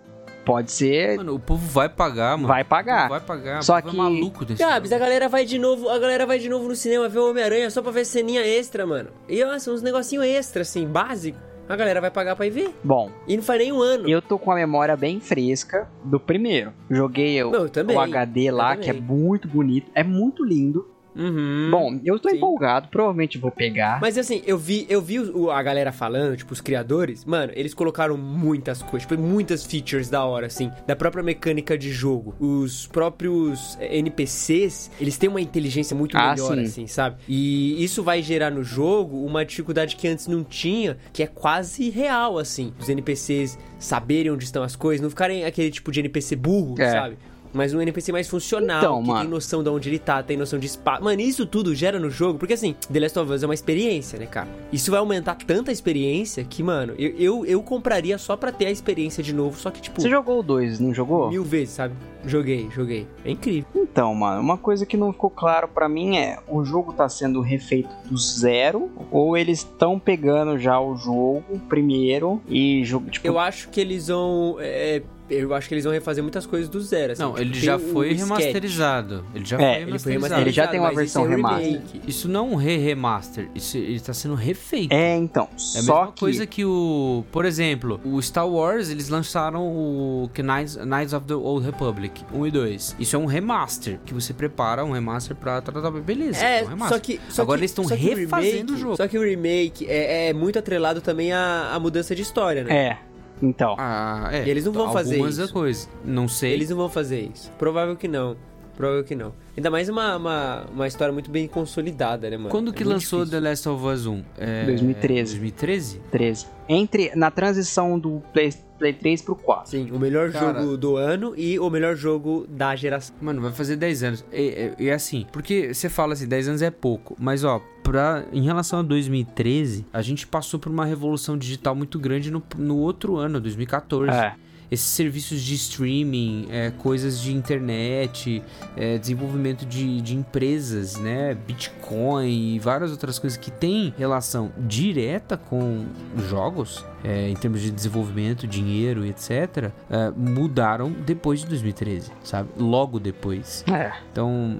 pode ser. Mano, o povo vai pagar, mano. Vai pagar. Vai pagar. Só o povo que- é maluco desse Gabs, a galera vai de novo, a galera vai de novo no cinema ver o Homem-Aranha só pra ver ceninha extra, mano. E nossa, uns negocinho extra, assim, básico. A galera vai pagar pra ir ver. Bom, E não faz nem um ano. eu tô com a memória bem fresca do primeiro. Joguei o, Não, eu também. o HD lá, que é muito bonito. É muito lindo. Uhum. Bom, eu tô sim. empolgado, provavelmente vou pegar. Mas assim, eu vi, eu vi o- a galera falando, tipo, os criadores, mano, eles colocaram muitas coisas, tipo, muitas features da hora, assim, da própria mecânica de jogo. Os próprios NPCs, eles têm uma inteligência muito Ah, melhor, sim. assim, sabe? E isso vai gerar no jogo uma dificuldade que antes não tinha, que é quase real, assim. Os NPCs saberem onde estão as coisas, não ficarem aquele tipo de NPC burro, É. sabe? Mas um NPC mais funcional, Então, que mano. tem noção de onde ele tá, tem noção de espaço. Mano, isso tudo gera no jogo, porque assim, The Last of Us é uma experiência, né, cara? Isso vai aumentar tanta experiência que, mano, eu, eu, eu compraria só pra ter a experiência de novo, só que, tipo, Você jogou o 2, não jogou? mil vezes, sabe? Joguei, joguei. É incrível. Então, mano, uma coisa que não ficou claro pra mim é: o jogo tá sendo refeito do zero ou eles estão pegando já o jogo primeiro e jogo tipo Eu acho que eles vão. é, eu acho que eles vão refazer muitas coisas do zero. Assim, Não, tipo, ele já o- foi remasterizado. Ele já É, foi ele Ele foi remasterizado. Ele já tem uma versão é remaster. remake. Isso não é um re-remaster. Isso ele tá sendo refeito. É, então. É a só mesma que coisa que o. Por exemplo, o Star Wars, eles lançaram o Knights, Knights of the Old Republic 1 e 2. Isso é um remaster. Que você prepara um remaster pra tratar. Beleza. É, um remaster. só que. Só Agora que, eles estão refazendo remake- o jogo. Só que o remake é, é muito atrelado também à, à mudança de história, né? É, então. Ah, é. E eles não vão fazer Algumas isso. coisas. Não sei. Eles não vão fazer isso. Provável que não. Provável que não. Ainda mais uma, uma, uma história muito bem consolidada, né, mano? Quando É que lançou difícil. The Last of Us 1? É, 2013. 2013? 13. Entre, na transição do Play, Play 3 pro 4. Sim, o melhor Cara- jogo do ano e o melhor jogo da geração. Mano, vai fazer 10 anos. E, e- e assim, porque você fala assim, 10 anos é pouco. Mas ó, pra, em relação a 2013, a gente passou por uma revolução digital muito grande no, no outro ano, 2014. É. esses serviços de streaming, é, coisas de internet, é, desenvolvimento de, de empresas, né? Bitcoin e várias outras coisas que têm relação direta com jogos, é, em termos de desenvolvimento, dinheiro e etc., é, mudaram depois de 2013, sabe? Logo depois. É. Então,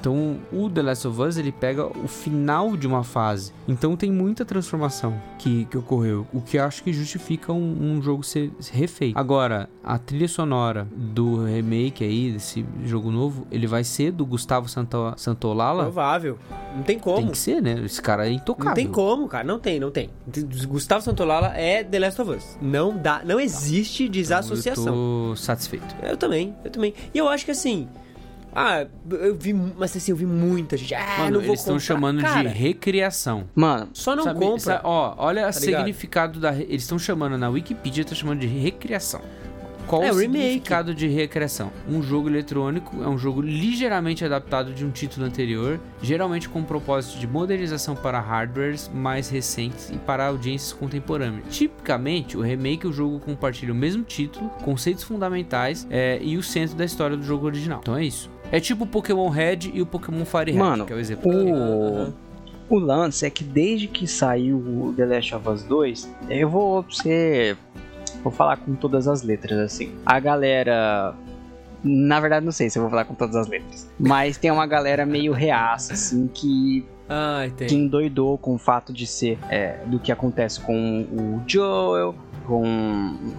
então o The Last of Us ele pega o final de uma fase. Então tem muita transformação que, que ocorreu, o que acho que justifica um, um jogo ser refeito. Agora, a trilha sonora do remake aí, desse jogo novo, ele vai ser do Gustavo Santo, Santolala? Provável. Não tem como. Tem que ser, né? Esse cara é intocável. Não tem como, cara. Não tem, não tem. Gustavo Santolala é The Last of Us. Não dá, não existe desassociação. Eu tô satisfeito. Eu também, eu também. E eu acho que assim, ah, eu vi, mas assim, eu vi muita gente. Ah, Mano, não vou eles estão comprar. chamando Cara, de recriação. Mano, Só não Sabe- compra. sa- ó, olha o Tá ligado? significado da. re- Eles estão chamando na Wikipedia, estão chamando de recriação. Qual É, o remake. significado de recriação? Um jogo eletrônico é um jogo ligeiramente adaptado de um título anterior, geralmente com o propósito de modernização para hardwares mais recentes e para audiências contemporâneas. Tipicamente, o remake o jogo compartilha o mesmo título, conceitos fundamentais é, e o centro da história do jogo original. Então é isso. É tipo o Pokémon Red e o Pokémon Fire Red, Mano, que é o exemplo. o, o lance é que desde que saiu o The Last of Us 2, eu vou ser. Vou falar com todas as letras assim. A galera. Na verdade, não sei se eu vou falar com todas as letras. Mas tem uma galera meio reaça, assim, que Ai, tem. que endoidou com o fato de ser é, do que acontece com o Joel, com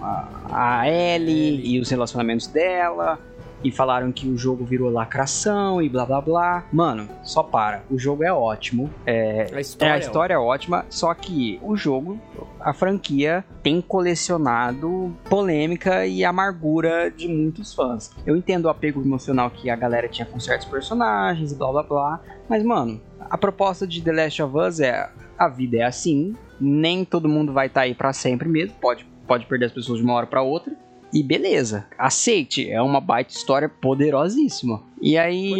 a, a Ellie e os relacionamentos dela. E falaram que o jogo virou lacração e blá blá blá. Mano, só para. O jogo é ótimo. É, A história, é, a história é ótima, só que o jogo, a franquia, tem colecionado polêmica e amargura de muitos fãs. Eu entendo o apego emocional que a galera tinha com certos personagens e blá blá blá, mas mano, a proposta de The Last of Us é a vida é assim, nem todo mundo vai estar aí pra sempre mesmo, pode, pode perder as pessoas de uma hora pra outra. E beleza, aceite, é uma baita história poderosíssima. E aí,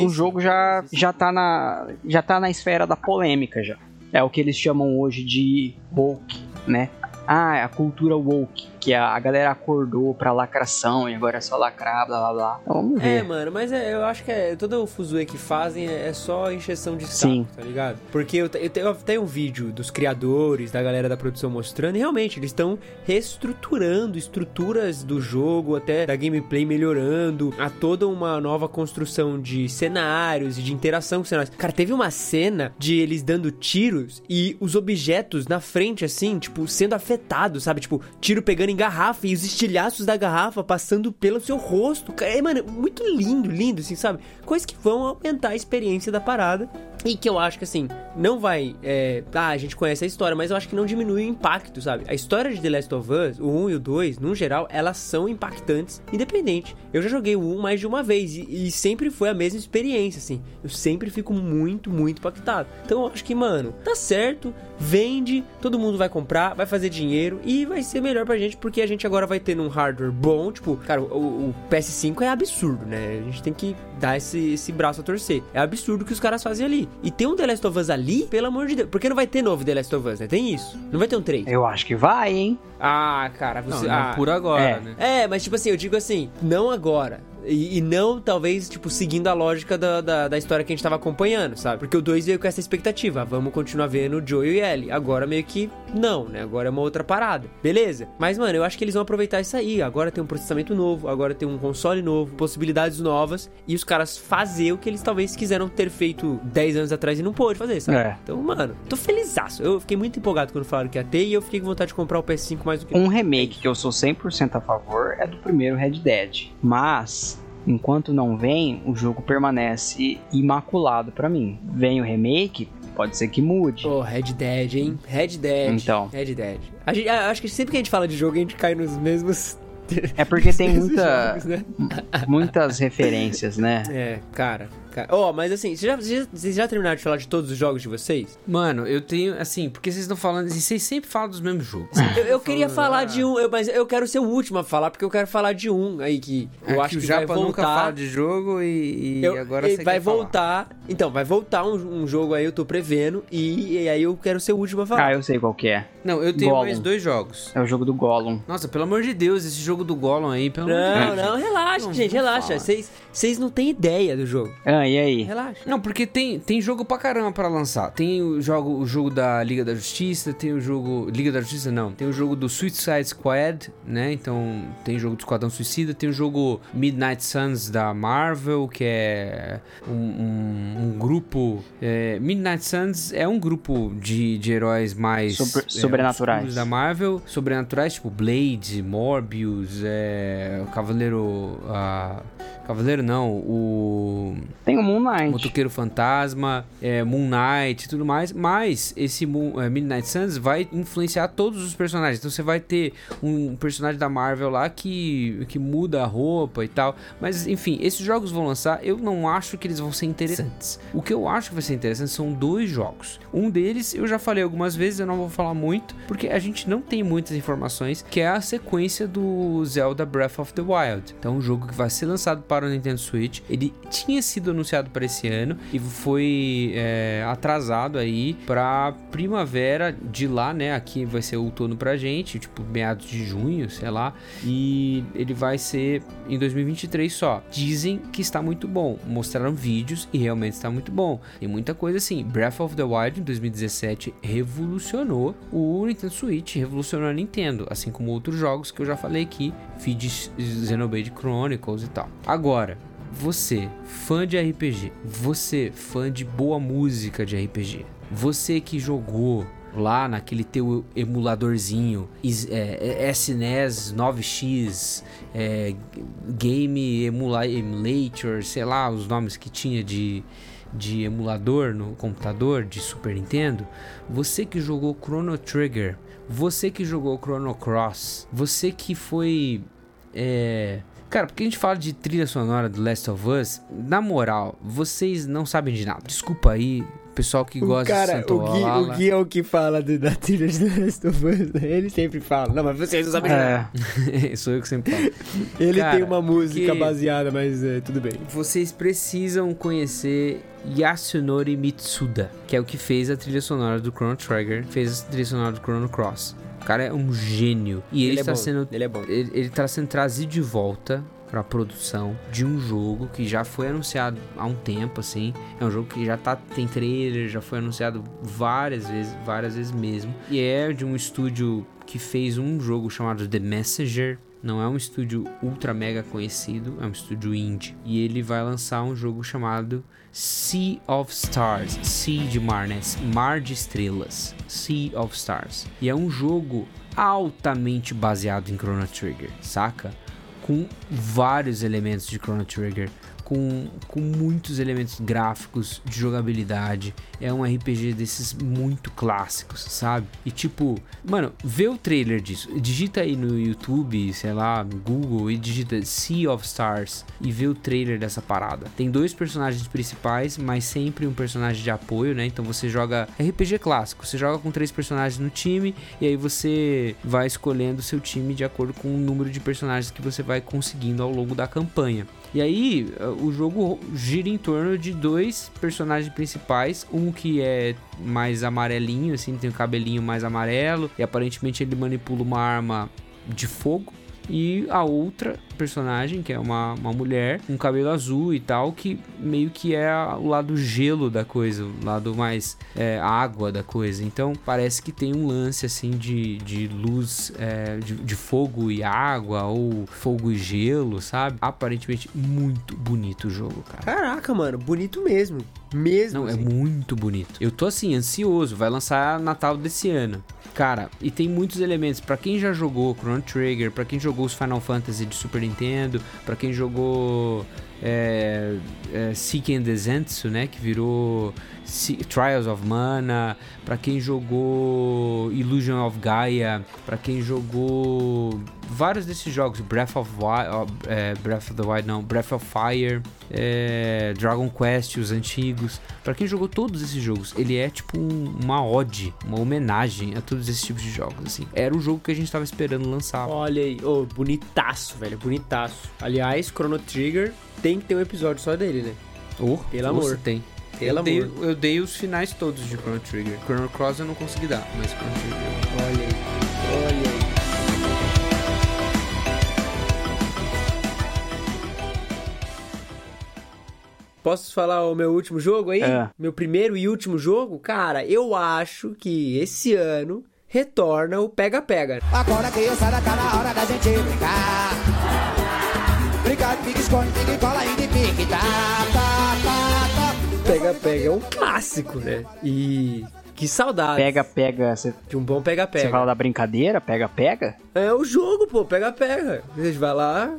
o jogo já, já, tá na, já tá na esfera da polêmica já. É o que eles chamam hoje de woke, né? Ah, é a cultura woke, que a, a galera acordou pra lacração e agora é só lacrar, blá blá blá. Então, vamos É, ver. mano, mas é, eu acho que é, todo o fuzuê que fazem é, é só encheção de saco, Sim. tá ligado? Porque eu, eu, eu tenho um vídeo dos criadores, da galera da produção mostrando, e realmente eles estão reestruturando estruturas do jogo, até da gameplay melhorando, a toda uma nova construção de cenários e de interação com cenários. Cara, teve uma cena de eles dando tiros e os objetos na frente, assim, tipo, sendo afetados, sabe? Tipo, tiro pegando em garrafa e os estilhaços da garrafa passando pelo seu rosto. É, mano, muito lindo, lindo, assim, sabe? Coisas que vão aumentar a experiência da parada. E que eu acho que, assim, não vai. É, ah, a gente conhece a história, mas eu acho que não diminui o impacto, sabe? A história de The Last of Us, o 1 e o 2, no geral, elas são impactantes, independente. Eu já joguei o 1 mais de uma vez e, e sempre foi a mesma experiência, assim. Eu sempre fico muito, muito impactado. Então eu acho que, mano, tá certo, vende, todo mundo vai comprar, vai fazer dinheiro e vai ser melhor pra gente, porque a gente agora vai ter um hardware bom. Tipo, cara, o, o PS5 é absurdo, né? A gente tem que dar esse, esse braço a torcer. É absurdo o que os caras fazem ali. E tem um The Last of Us ali, pelo amor de Deus. Porque não vai ter novo The Last of Us, né? Tem isso. Não vai ter um 3. Eu acho que vai, hein? Ah, cara, Não, você. não ah, por agora, é. né? é, mas tipo assim, eu digo assim, não agora. E, e não, talvez, tipo, seguindo a lógica da, da, da história que a gente tava acompanhando, sabe? Porque o 2 veio com essa expectativa. Vamos continuar vendo o Joe e Ellie. Agora meio que não, né? Agora é uma outra parada. Beleza? Mas, mano, eu acho que eles vão aproveitar isso aí. Agora tem um processamento novo, agora tem um console novo, possibilidades novas. E os caras fazer o que eles talvez quiseram ter feito 10 anos atrás e não pôde fazer, sabe? É. Então, mano, tô felizaço. Eu fiquei muito empolgado quando falaram que ia ter e eu fiquei com vontade de comprar o PS5 mais do que. Um remake que eu sou 100% a favor é do primeiro Red Dead. Mas, enquanto não vem, o jogo permanece imaculado pra mim. Vem o remake, pode ser que mude. Pô, Red Dead, hein? Red Dead. Então. Red Dead. A gente, acho que sempre que a gente fala de jogo, a gente cai nos mesmos. É porque [laughs] tem muita, jogos, né? muitas referências, né? É, cara. Cara. Ó, mas assim, vocês já, vocês já- terminaram de falar de todos os jogos de vocês? Mano, eu tenho, assim, porque vocês estão falando, vocês sempre falam dos mesmos jogos. Eu, eu queria falar de um, eu- mas eu quero ser o último a falar, porque eu quero falar de um aí que eu É acho que que, o vai Japa voltar. nunca fala de jogo e, e Eu- agora e você vai quer falar. voltar. Então, vai voltar um, um jogo aí, eu tô prevendo. E, e aí eu quero ser o último a Ah, falar. eu sei qual que é. Não, eu tenho Gollum. mais dois jogos. É o jogo do Gollum. Nossa, pelo amor de Deus, esse jogo do Gollum aí, pelo amor de Não, Deus. não, relaxa, Não gente, relaxa. falar. Vocês vocês não têm ideia do jogo. Ah, e aí? Relaxa. Não, porque tem, tem jogo pra caramba pra lançar. Tem o jogo, o jogo da Liga da Justiça, tem o jogo. Liga da Justiça não. Tem o jogo do Suicide Squad, né? Então tem o jogo do Esquadrão Suicida, tem o jogo Midnight Suns da Marvel, que é um, um- um grupo. é, Midnight Suns é um grupo de, de heróis mais. Sobre- é, sobrenaturais. da Marvel. Sobrenaturais, tipo Blade, Morbius, é, o Cavaleiro. ah, Cavaleiro não, o. Tem o Moon Knight. Motoqueiro Fantasma, é, Moon Knight e tudo mais, mas esse Moon- é, Midnight Suns vai influenciar todos os personagens. Então você vai ter um personagem da Marvel lá que, que muda a roupa e tal. Mas enfim, esses jogos vão lançar, eu não acho que eles vão ser interessantes. O que eu acho que vai ser interessante são dois jogos. Um deles, eu já falei algumas vezes, eu não vou falar muito, porque a gente não tem muitas informações, que é a sequência do Zelda Breath of the Wild. Então, um jogo que vai ser lançado para o Nintendo Switch. Ele tinha sido anunciado para esse ano e foi é, atrasado aí para primavera de lá, né? Aqui vai ser outono pra gente, tipo meados de junho, sei lá. E ele vai ser em 2023 só. Dizem que está muito bom. Mostraram vídeos e realmente está muito bom. Tem muita coisa assim. Breath of the Wild em 2017 revolucionou o Nintendo Switch, revolucionou a Nintendo, assim como outros jogos que eu já falei aqui, feed Xenoblade Chronicles e tal. Agora, você, fã de RPG, você, fã de boa música de RPG, você que jogou lá naquele teu emuladorzinho é, é, SNES 9X, é, Game Emula Emulator, sei lá os nomes que tinha de, de emulador no computador de Super Nintendo, você que jogou Chrono Trigger, você que jogou Chrono Cross, você que foi é. Cara, porque a gente fala de trilha sonora do Last of Us, na moral, vocês não sabem de nada. Desculpa aí, pessoal que O gosta cara, de Santo o Gui, o Gui é o que fala do- da trilha de The Last of Us. né? Ele sempre fala. Não, mas vocês não sabem de nada. É, [laughs] Sou eu que sempre falo. [laughs] Ele Cara, tem uma música baseada, mas é, tudo bem. Vocês precisam conhecer Yasunori Mitsuda, que é o que fez a trilha sonora do Chrono Trigger, fez a trilha sonora do Chrono Cross. O cara é um gênio. E ele, Ele é está bom, sendo ele é bom. Ele, ele tá sendo trazido de volta pra produção de um jogo que já foi anunciado há um tempo, assim. É um jogo que já tá, tem trailer, já foi anunciado várias vezes, várias vezes mesmo. E é de um estúdio que fez um jogo chamado The Messenger. Não é um estúdio ultra mega conhecido, é um estúdio indie. E ele vai lançar um jogo chamado Sea of Stars. Sea de mar, né? Mar de estrelas. Sea of Stars. E é um jogo altamente baseado em Chrono Trigger, saca? Com vários elementos de Chrono Trigger, com, com muitos elementos gráficos de jogabilidade. É um RPG desses muito clássicos, sabe? E tipo, mano, vê o trailer disso. Digita aí no YouTube, sei lá, Google e digita Sea of Stars e vê o trailer dessa parada. Tem dois personagens principais, mas sempre um personagem de apoio, né? Então você joga RPG clássico, você joga com três personagens no time e aí você vai escolhendo seu time de acordo com o número de personagens que você vai conseguindo ao longo da campanha. E aí, eh, o jogo gira em torno de dois personagens principais, um que é mais amarelinho, assim, tem o cabelinho mais amarelo, e aparentemente ele manipula uma arma de fogo. E a outra personagem, que é uma, uma mulher, com cabelo azul e tal, que meio que é o lado gelo da coisa, o lado mais é, água da coisa. Então parece que tem um lance assim de, de luz, é, de, de fogo e água, ou fogo e gelo, sabe? Aparentemente muito bonito o jogo, cara. Caraca, mano, bonito mesmo. Mesmo. Não, é assim. muito bonito. Eu tô assim, ansioso. Vai lançar Natal desse ano. Cara, e tem muitos elementos. Pra quem já jogou Chrono Trigger, pra quem jogou os Final Fantasy de Super Nintendo, pra quem jogou é, é, Seiken Densetsu, né? Que virou Trials of Mana. Pra quem jogou Illusion of Gaia. Pra quem jogou vários desses jogos, Breath of Wild, é, Breath of the Wild não, Breath of Fire, é, Dragon Quest, os antigos. Pra quem jogou todos esses jogos, ele é tipo um- uma ode, uma homenagem a todos esses tipos de jogos, assim. Era o jogo que a gente tava esperando lançar. Olha aí, ô, bonitaço, velho, bonitaço. Aliás, Chrono Trigger tem que ter um episódio só dele, né? Oh, Pelo nossa, amor. tem. Pelo eu, dei, amor. eu dei os finais todos de Chrono Trigger. Chrono Cross eu não consegui dar, mas Chrono Trigger. Olha aí, olha aí. Posso falar o meu último jogo aí? É. Meu primeiro e último jogo? Cara, eu acho que esse ano retorna o Pega Pega. Agora criançada tá na hora da gente brincar. Pique, esconde, pique, cola e de pique. Tá, tá, tá, tá. Pega Pega é um clássico, né? E que saudade Pega, pega. Você de um bom Pega você fala Pega. da brincadeira? Pega, pega? É o jogo, pô, Pega Pega. Você vai lá,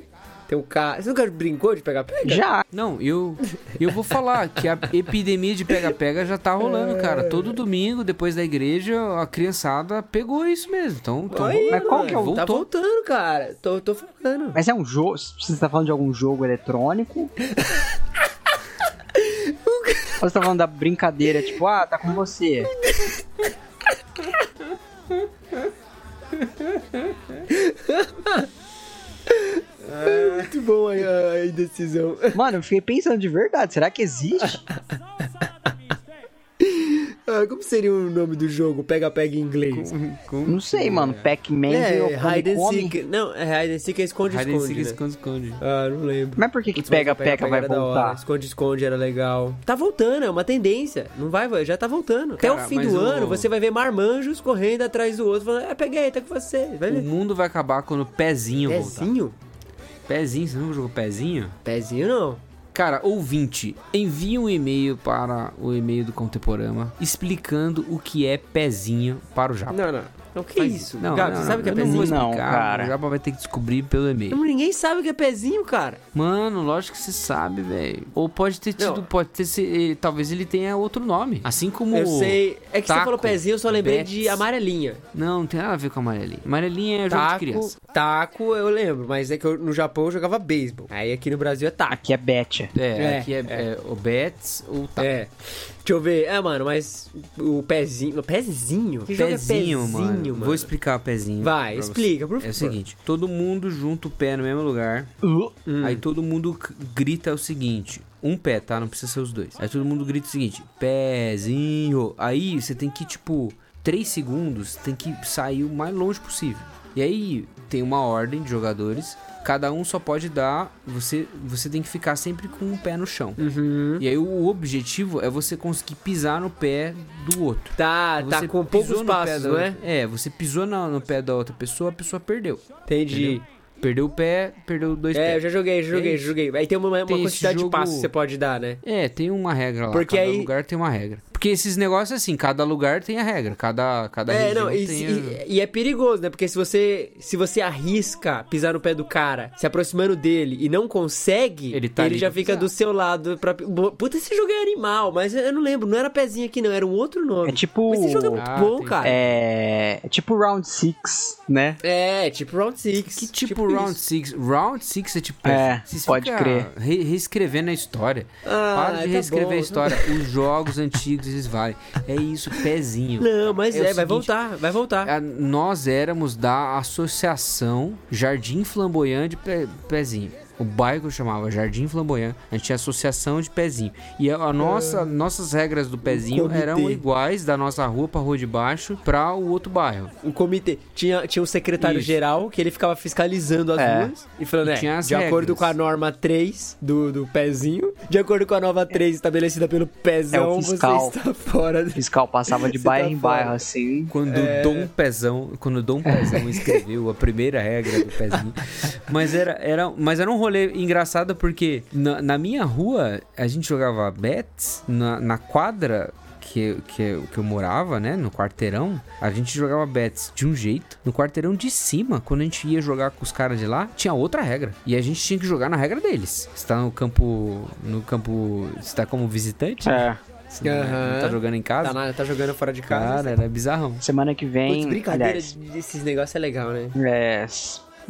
tem um cara... Você nunca brincou de Pega Pega? Já. Não, eu, eu vou falar que a epidemia de pega-pega já tá rolando, cara. Todo domingo, depois da igreja, a criançada pegou isso mesmo. Então, então Aí, Mas qual que é o- Tá voltando, cara. Tô, tô. Mas é um jogo. Você tá falando de algum jogo eletrônico? [laughs] Ou você tá falando da brincadeira, tipo, ah, tá com você. [laughs] [laughs] Muito bom a, a- indecisão. [laughs] Mano, eu fiquei pensando de verdade, será que existe? [laughs] Ah, como seria o nome do jogo? Pega Pega em inglês. Não sei, mano. Pac-Man É, virou hide and seek. Não, é hide and seek é esconde Hide and esconde, seek, né? esconde, esconde. Ah, não lembro. Mas por que que Putz, mas pega, o pega vai voltar? Esconde esconde era legal. Tá voltando, é uma tendência. Não vai, vai, já tá voltando. Até Cara, o fim do o- ano, você vai ver marmanjos correndo atrás do outro, falando, é, peguei, tá com você. Vai O mundo vai acabar quando o pezinho voltar. Pezinho? Pezinho, você nunca jogou pezinho? Pezinho não. Cara, ouvinte, envie um e-mail para o e-mail do Contemporama explicando o que é pezinho para o Japa. Não, não. O que é Faz- isso? Não, Gabi, não, você sabe o que é vou pezinho? Não, explicar, cara. O Japa vai ter que descobrir pelo e-mail. Não, ninguém sabe o que é pezinho, cara. Mano, lógico que você sabe, velho. Ou pode ter tido, Não. pode ter se- eh, talvez ele tenha outro nome. Assim como Eu sei. É que você taco, falou pezinho, eu só lembrei bets. de amarelinha. Não, não tem nada a ver com amarelinha. Amarelinha é jogo de Taco, criança. taco eu lembro, mas é que eu- no Japão eu jogava beisebol. Aí aqui no Brasil é taco. Aqui é Betia. É, É, aqui é, é o Bets ou taco. É. Deixa eu ver. É, mano, mas o pezinho. Pezinho? Que é Pezinho, pezinho, mano. mano? Vou explicar o pezinho. Vai, explica, por É o favor. seguinte: todo mundo junta o pé no mesmo lugar. Hum. Aí todo mundo grita o seguinte: um pé, tá? Não precisa ser os dois. Aí todo mundo grita o seguinte: pezinho. Aí você tem que, tipo, 3 segundos, tem que sair o mais longe possível. E aí tem uma ordem de jogadores. Cada um só pode dar. Você, você tem que ficar sempre com um pé no chão. Uhum. E aí o objetivo é você conseguir pisar no pé do outro. Tá, tá Você com pisou poucos no passos, outra- é? É, você pisou na- no pé da outra pessoa, a pessoa perdeu. Entendi. Perdeu o pé, perdeu dois É, eu pés. já joguei, já joguei, É já isso. joguei. Aí tem uma, uma Tem quantidade de jogo- passos que você pode dar, né? É, tem uma regra lá. Porque cada aí- lugar tem uma regra. Porque esses negócios assim, cada lugar tem a regra, cada cada É, região não, e, tem a- e- e é perigoso, né? Porque se você se você arrisca pisar no pé do cara, se aproximando dele e não consegue, Ele tá ali já fica pisar. do seu lado pra... Puta, esse jogo é animal, mas eu não lembro, não era pezinho aqui não, era um outro nome. É tipo- Mas esse jogo é muito Ah, bom, tem- cara. É, é tipo Round 6, né? É, tipo Round 6. Que tipo, Round isso. 6? Round 6 é tipo. É, pode crer. re- reescrevendo a história. Ah, Para de tá reescrever bom. a história. Os jogos [laughs] antigos valem. É isso, [laughs] pezinho. Não, mas É é, vai seguinte, voltar, vai voltar. A- nós éramos da associação Jardim Flamboyant de Pe- Pezinho. O bairro chamava Jardim Flamboyant, a gente tinha associação de pezinho. E a, nossa, nossas regras do pezinho eram iguais da nossa rua pra rua de baixo pra o outro bairro. O comitê tinha, tinha um secretário-geral que ele ficava fiscalizando as É. ruas e falando, E é, tinha as de acordo regras. com a norma 3 do, do pezinho, de acordo com a nova 3 estabelecida pelo pezão, É fiscal. você está fora O fiscal passava de [laughs] bairro tá em fora. bairro assim. Quando É. Dom Pezão, quando Dom Pezão [laughs] escreveu a primeira regra do pezinho. Mas era, era, mas era um rolê engraçado porque na, na minha rua a gente jogava bets na, na quadra que, que, eu- que eu morava, né, no quarteirão, a gente jogava bets de um jeito. No quarteirão de cima, quando a gente ia jogar com os caras de lá, tinha outra regra. E a gente tinha que jogar na regra deles. Você tá no campo, no campo, você tá como visitante, né? É. Você não, não tá jogando em casa. Tá, na- tá jogando fora de casa. Cara, era bizarrão. Semana que Putz, vem. brincadeira aliás, desses negócios é legal, né? é,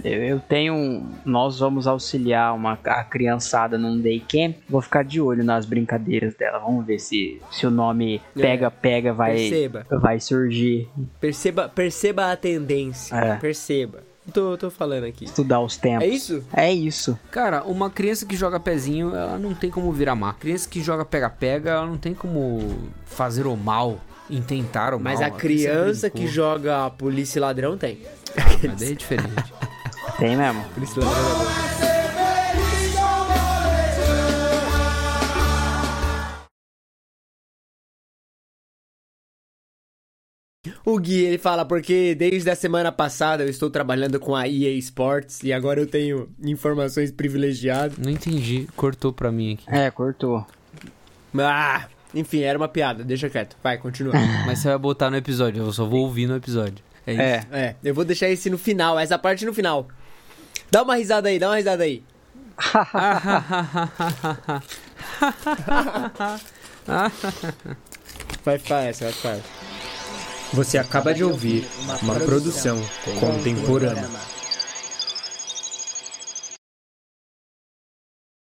Eu, eu tenho. um- Nós vamos auxiliar uma, a criançada num day camp. Vou ficar de olho nas brincadeiras dela. Vamos ver se, se o nome pega-pega vai, Perceba. vai surgir. Perceba, perceba a tendência. É. Perceba. Tô, tô falando aqui. Estudar os tempos. É isso? É isso. Cara, uma criança que joga pezinho, ela não tem como virar má. Criança que joga pega-pega, ela não tem como fazer o mal, intentar o Mas mal. a criança que joga polícia e ladrão tem. [laughs] Mas daí é diferente. Tem mesmo. Bom. O Gui, ele fala, porque desde a semana passada eu estou trabalhando com a EA Sports e agora eu tenho informações privilegiadas. Não entendi, cortou pra mim aqui. É, cortou. Ah, enfim, era uma piada, deixa quieto. Vai, continua. [laughs] Mas você vai botar no episódio, eu só vou ouvir no episódio. É isso. É. é, eu vou deixar esse no final, essa parte no final. Dá uma risada aí, dá uma risada aí. Vai ficar essa, vai ficar essa. Você acaba de ouvir uma produção contemporânea.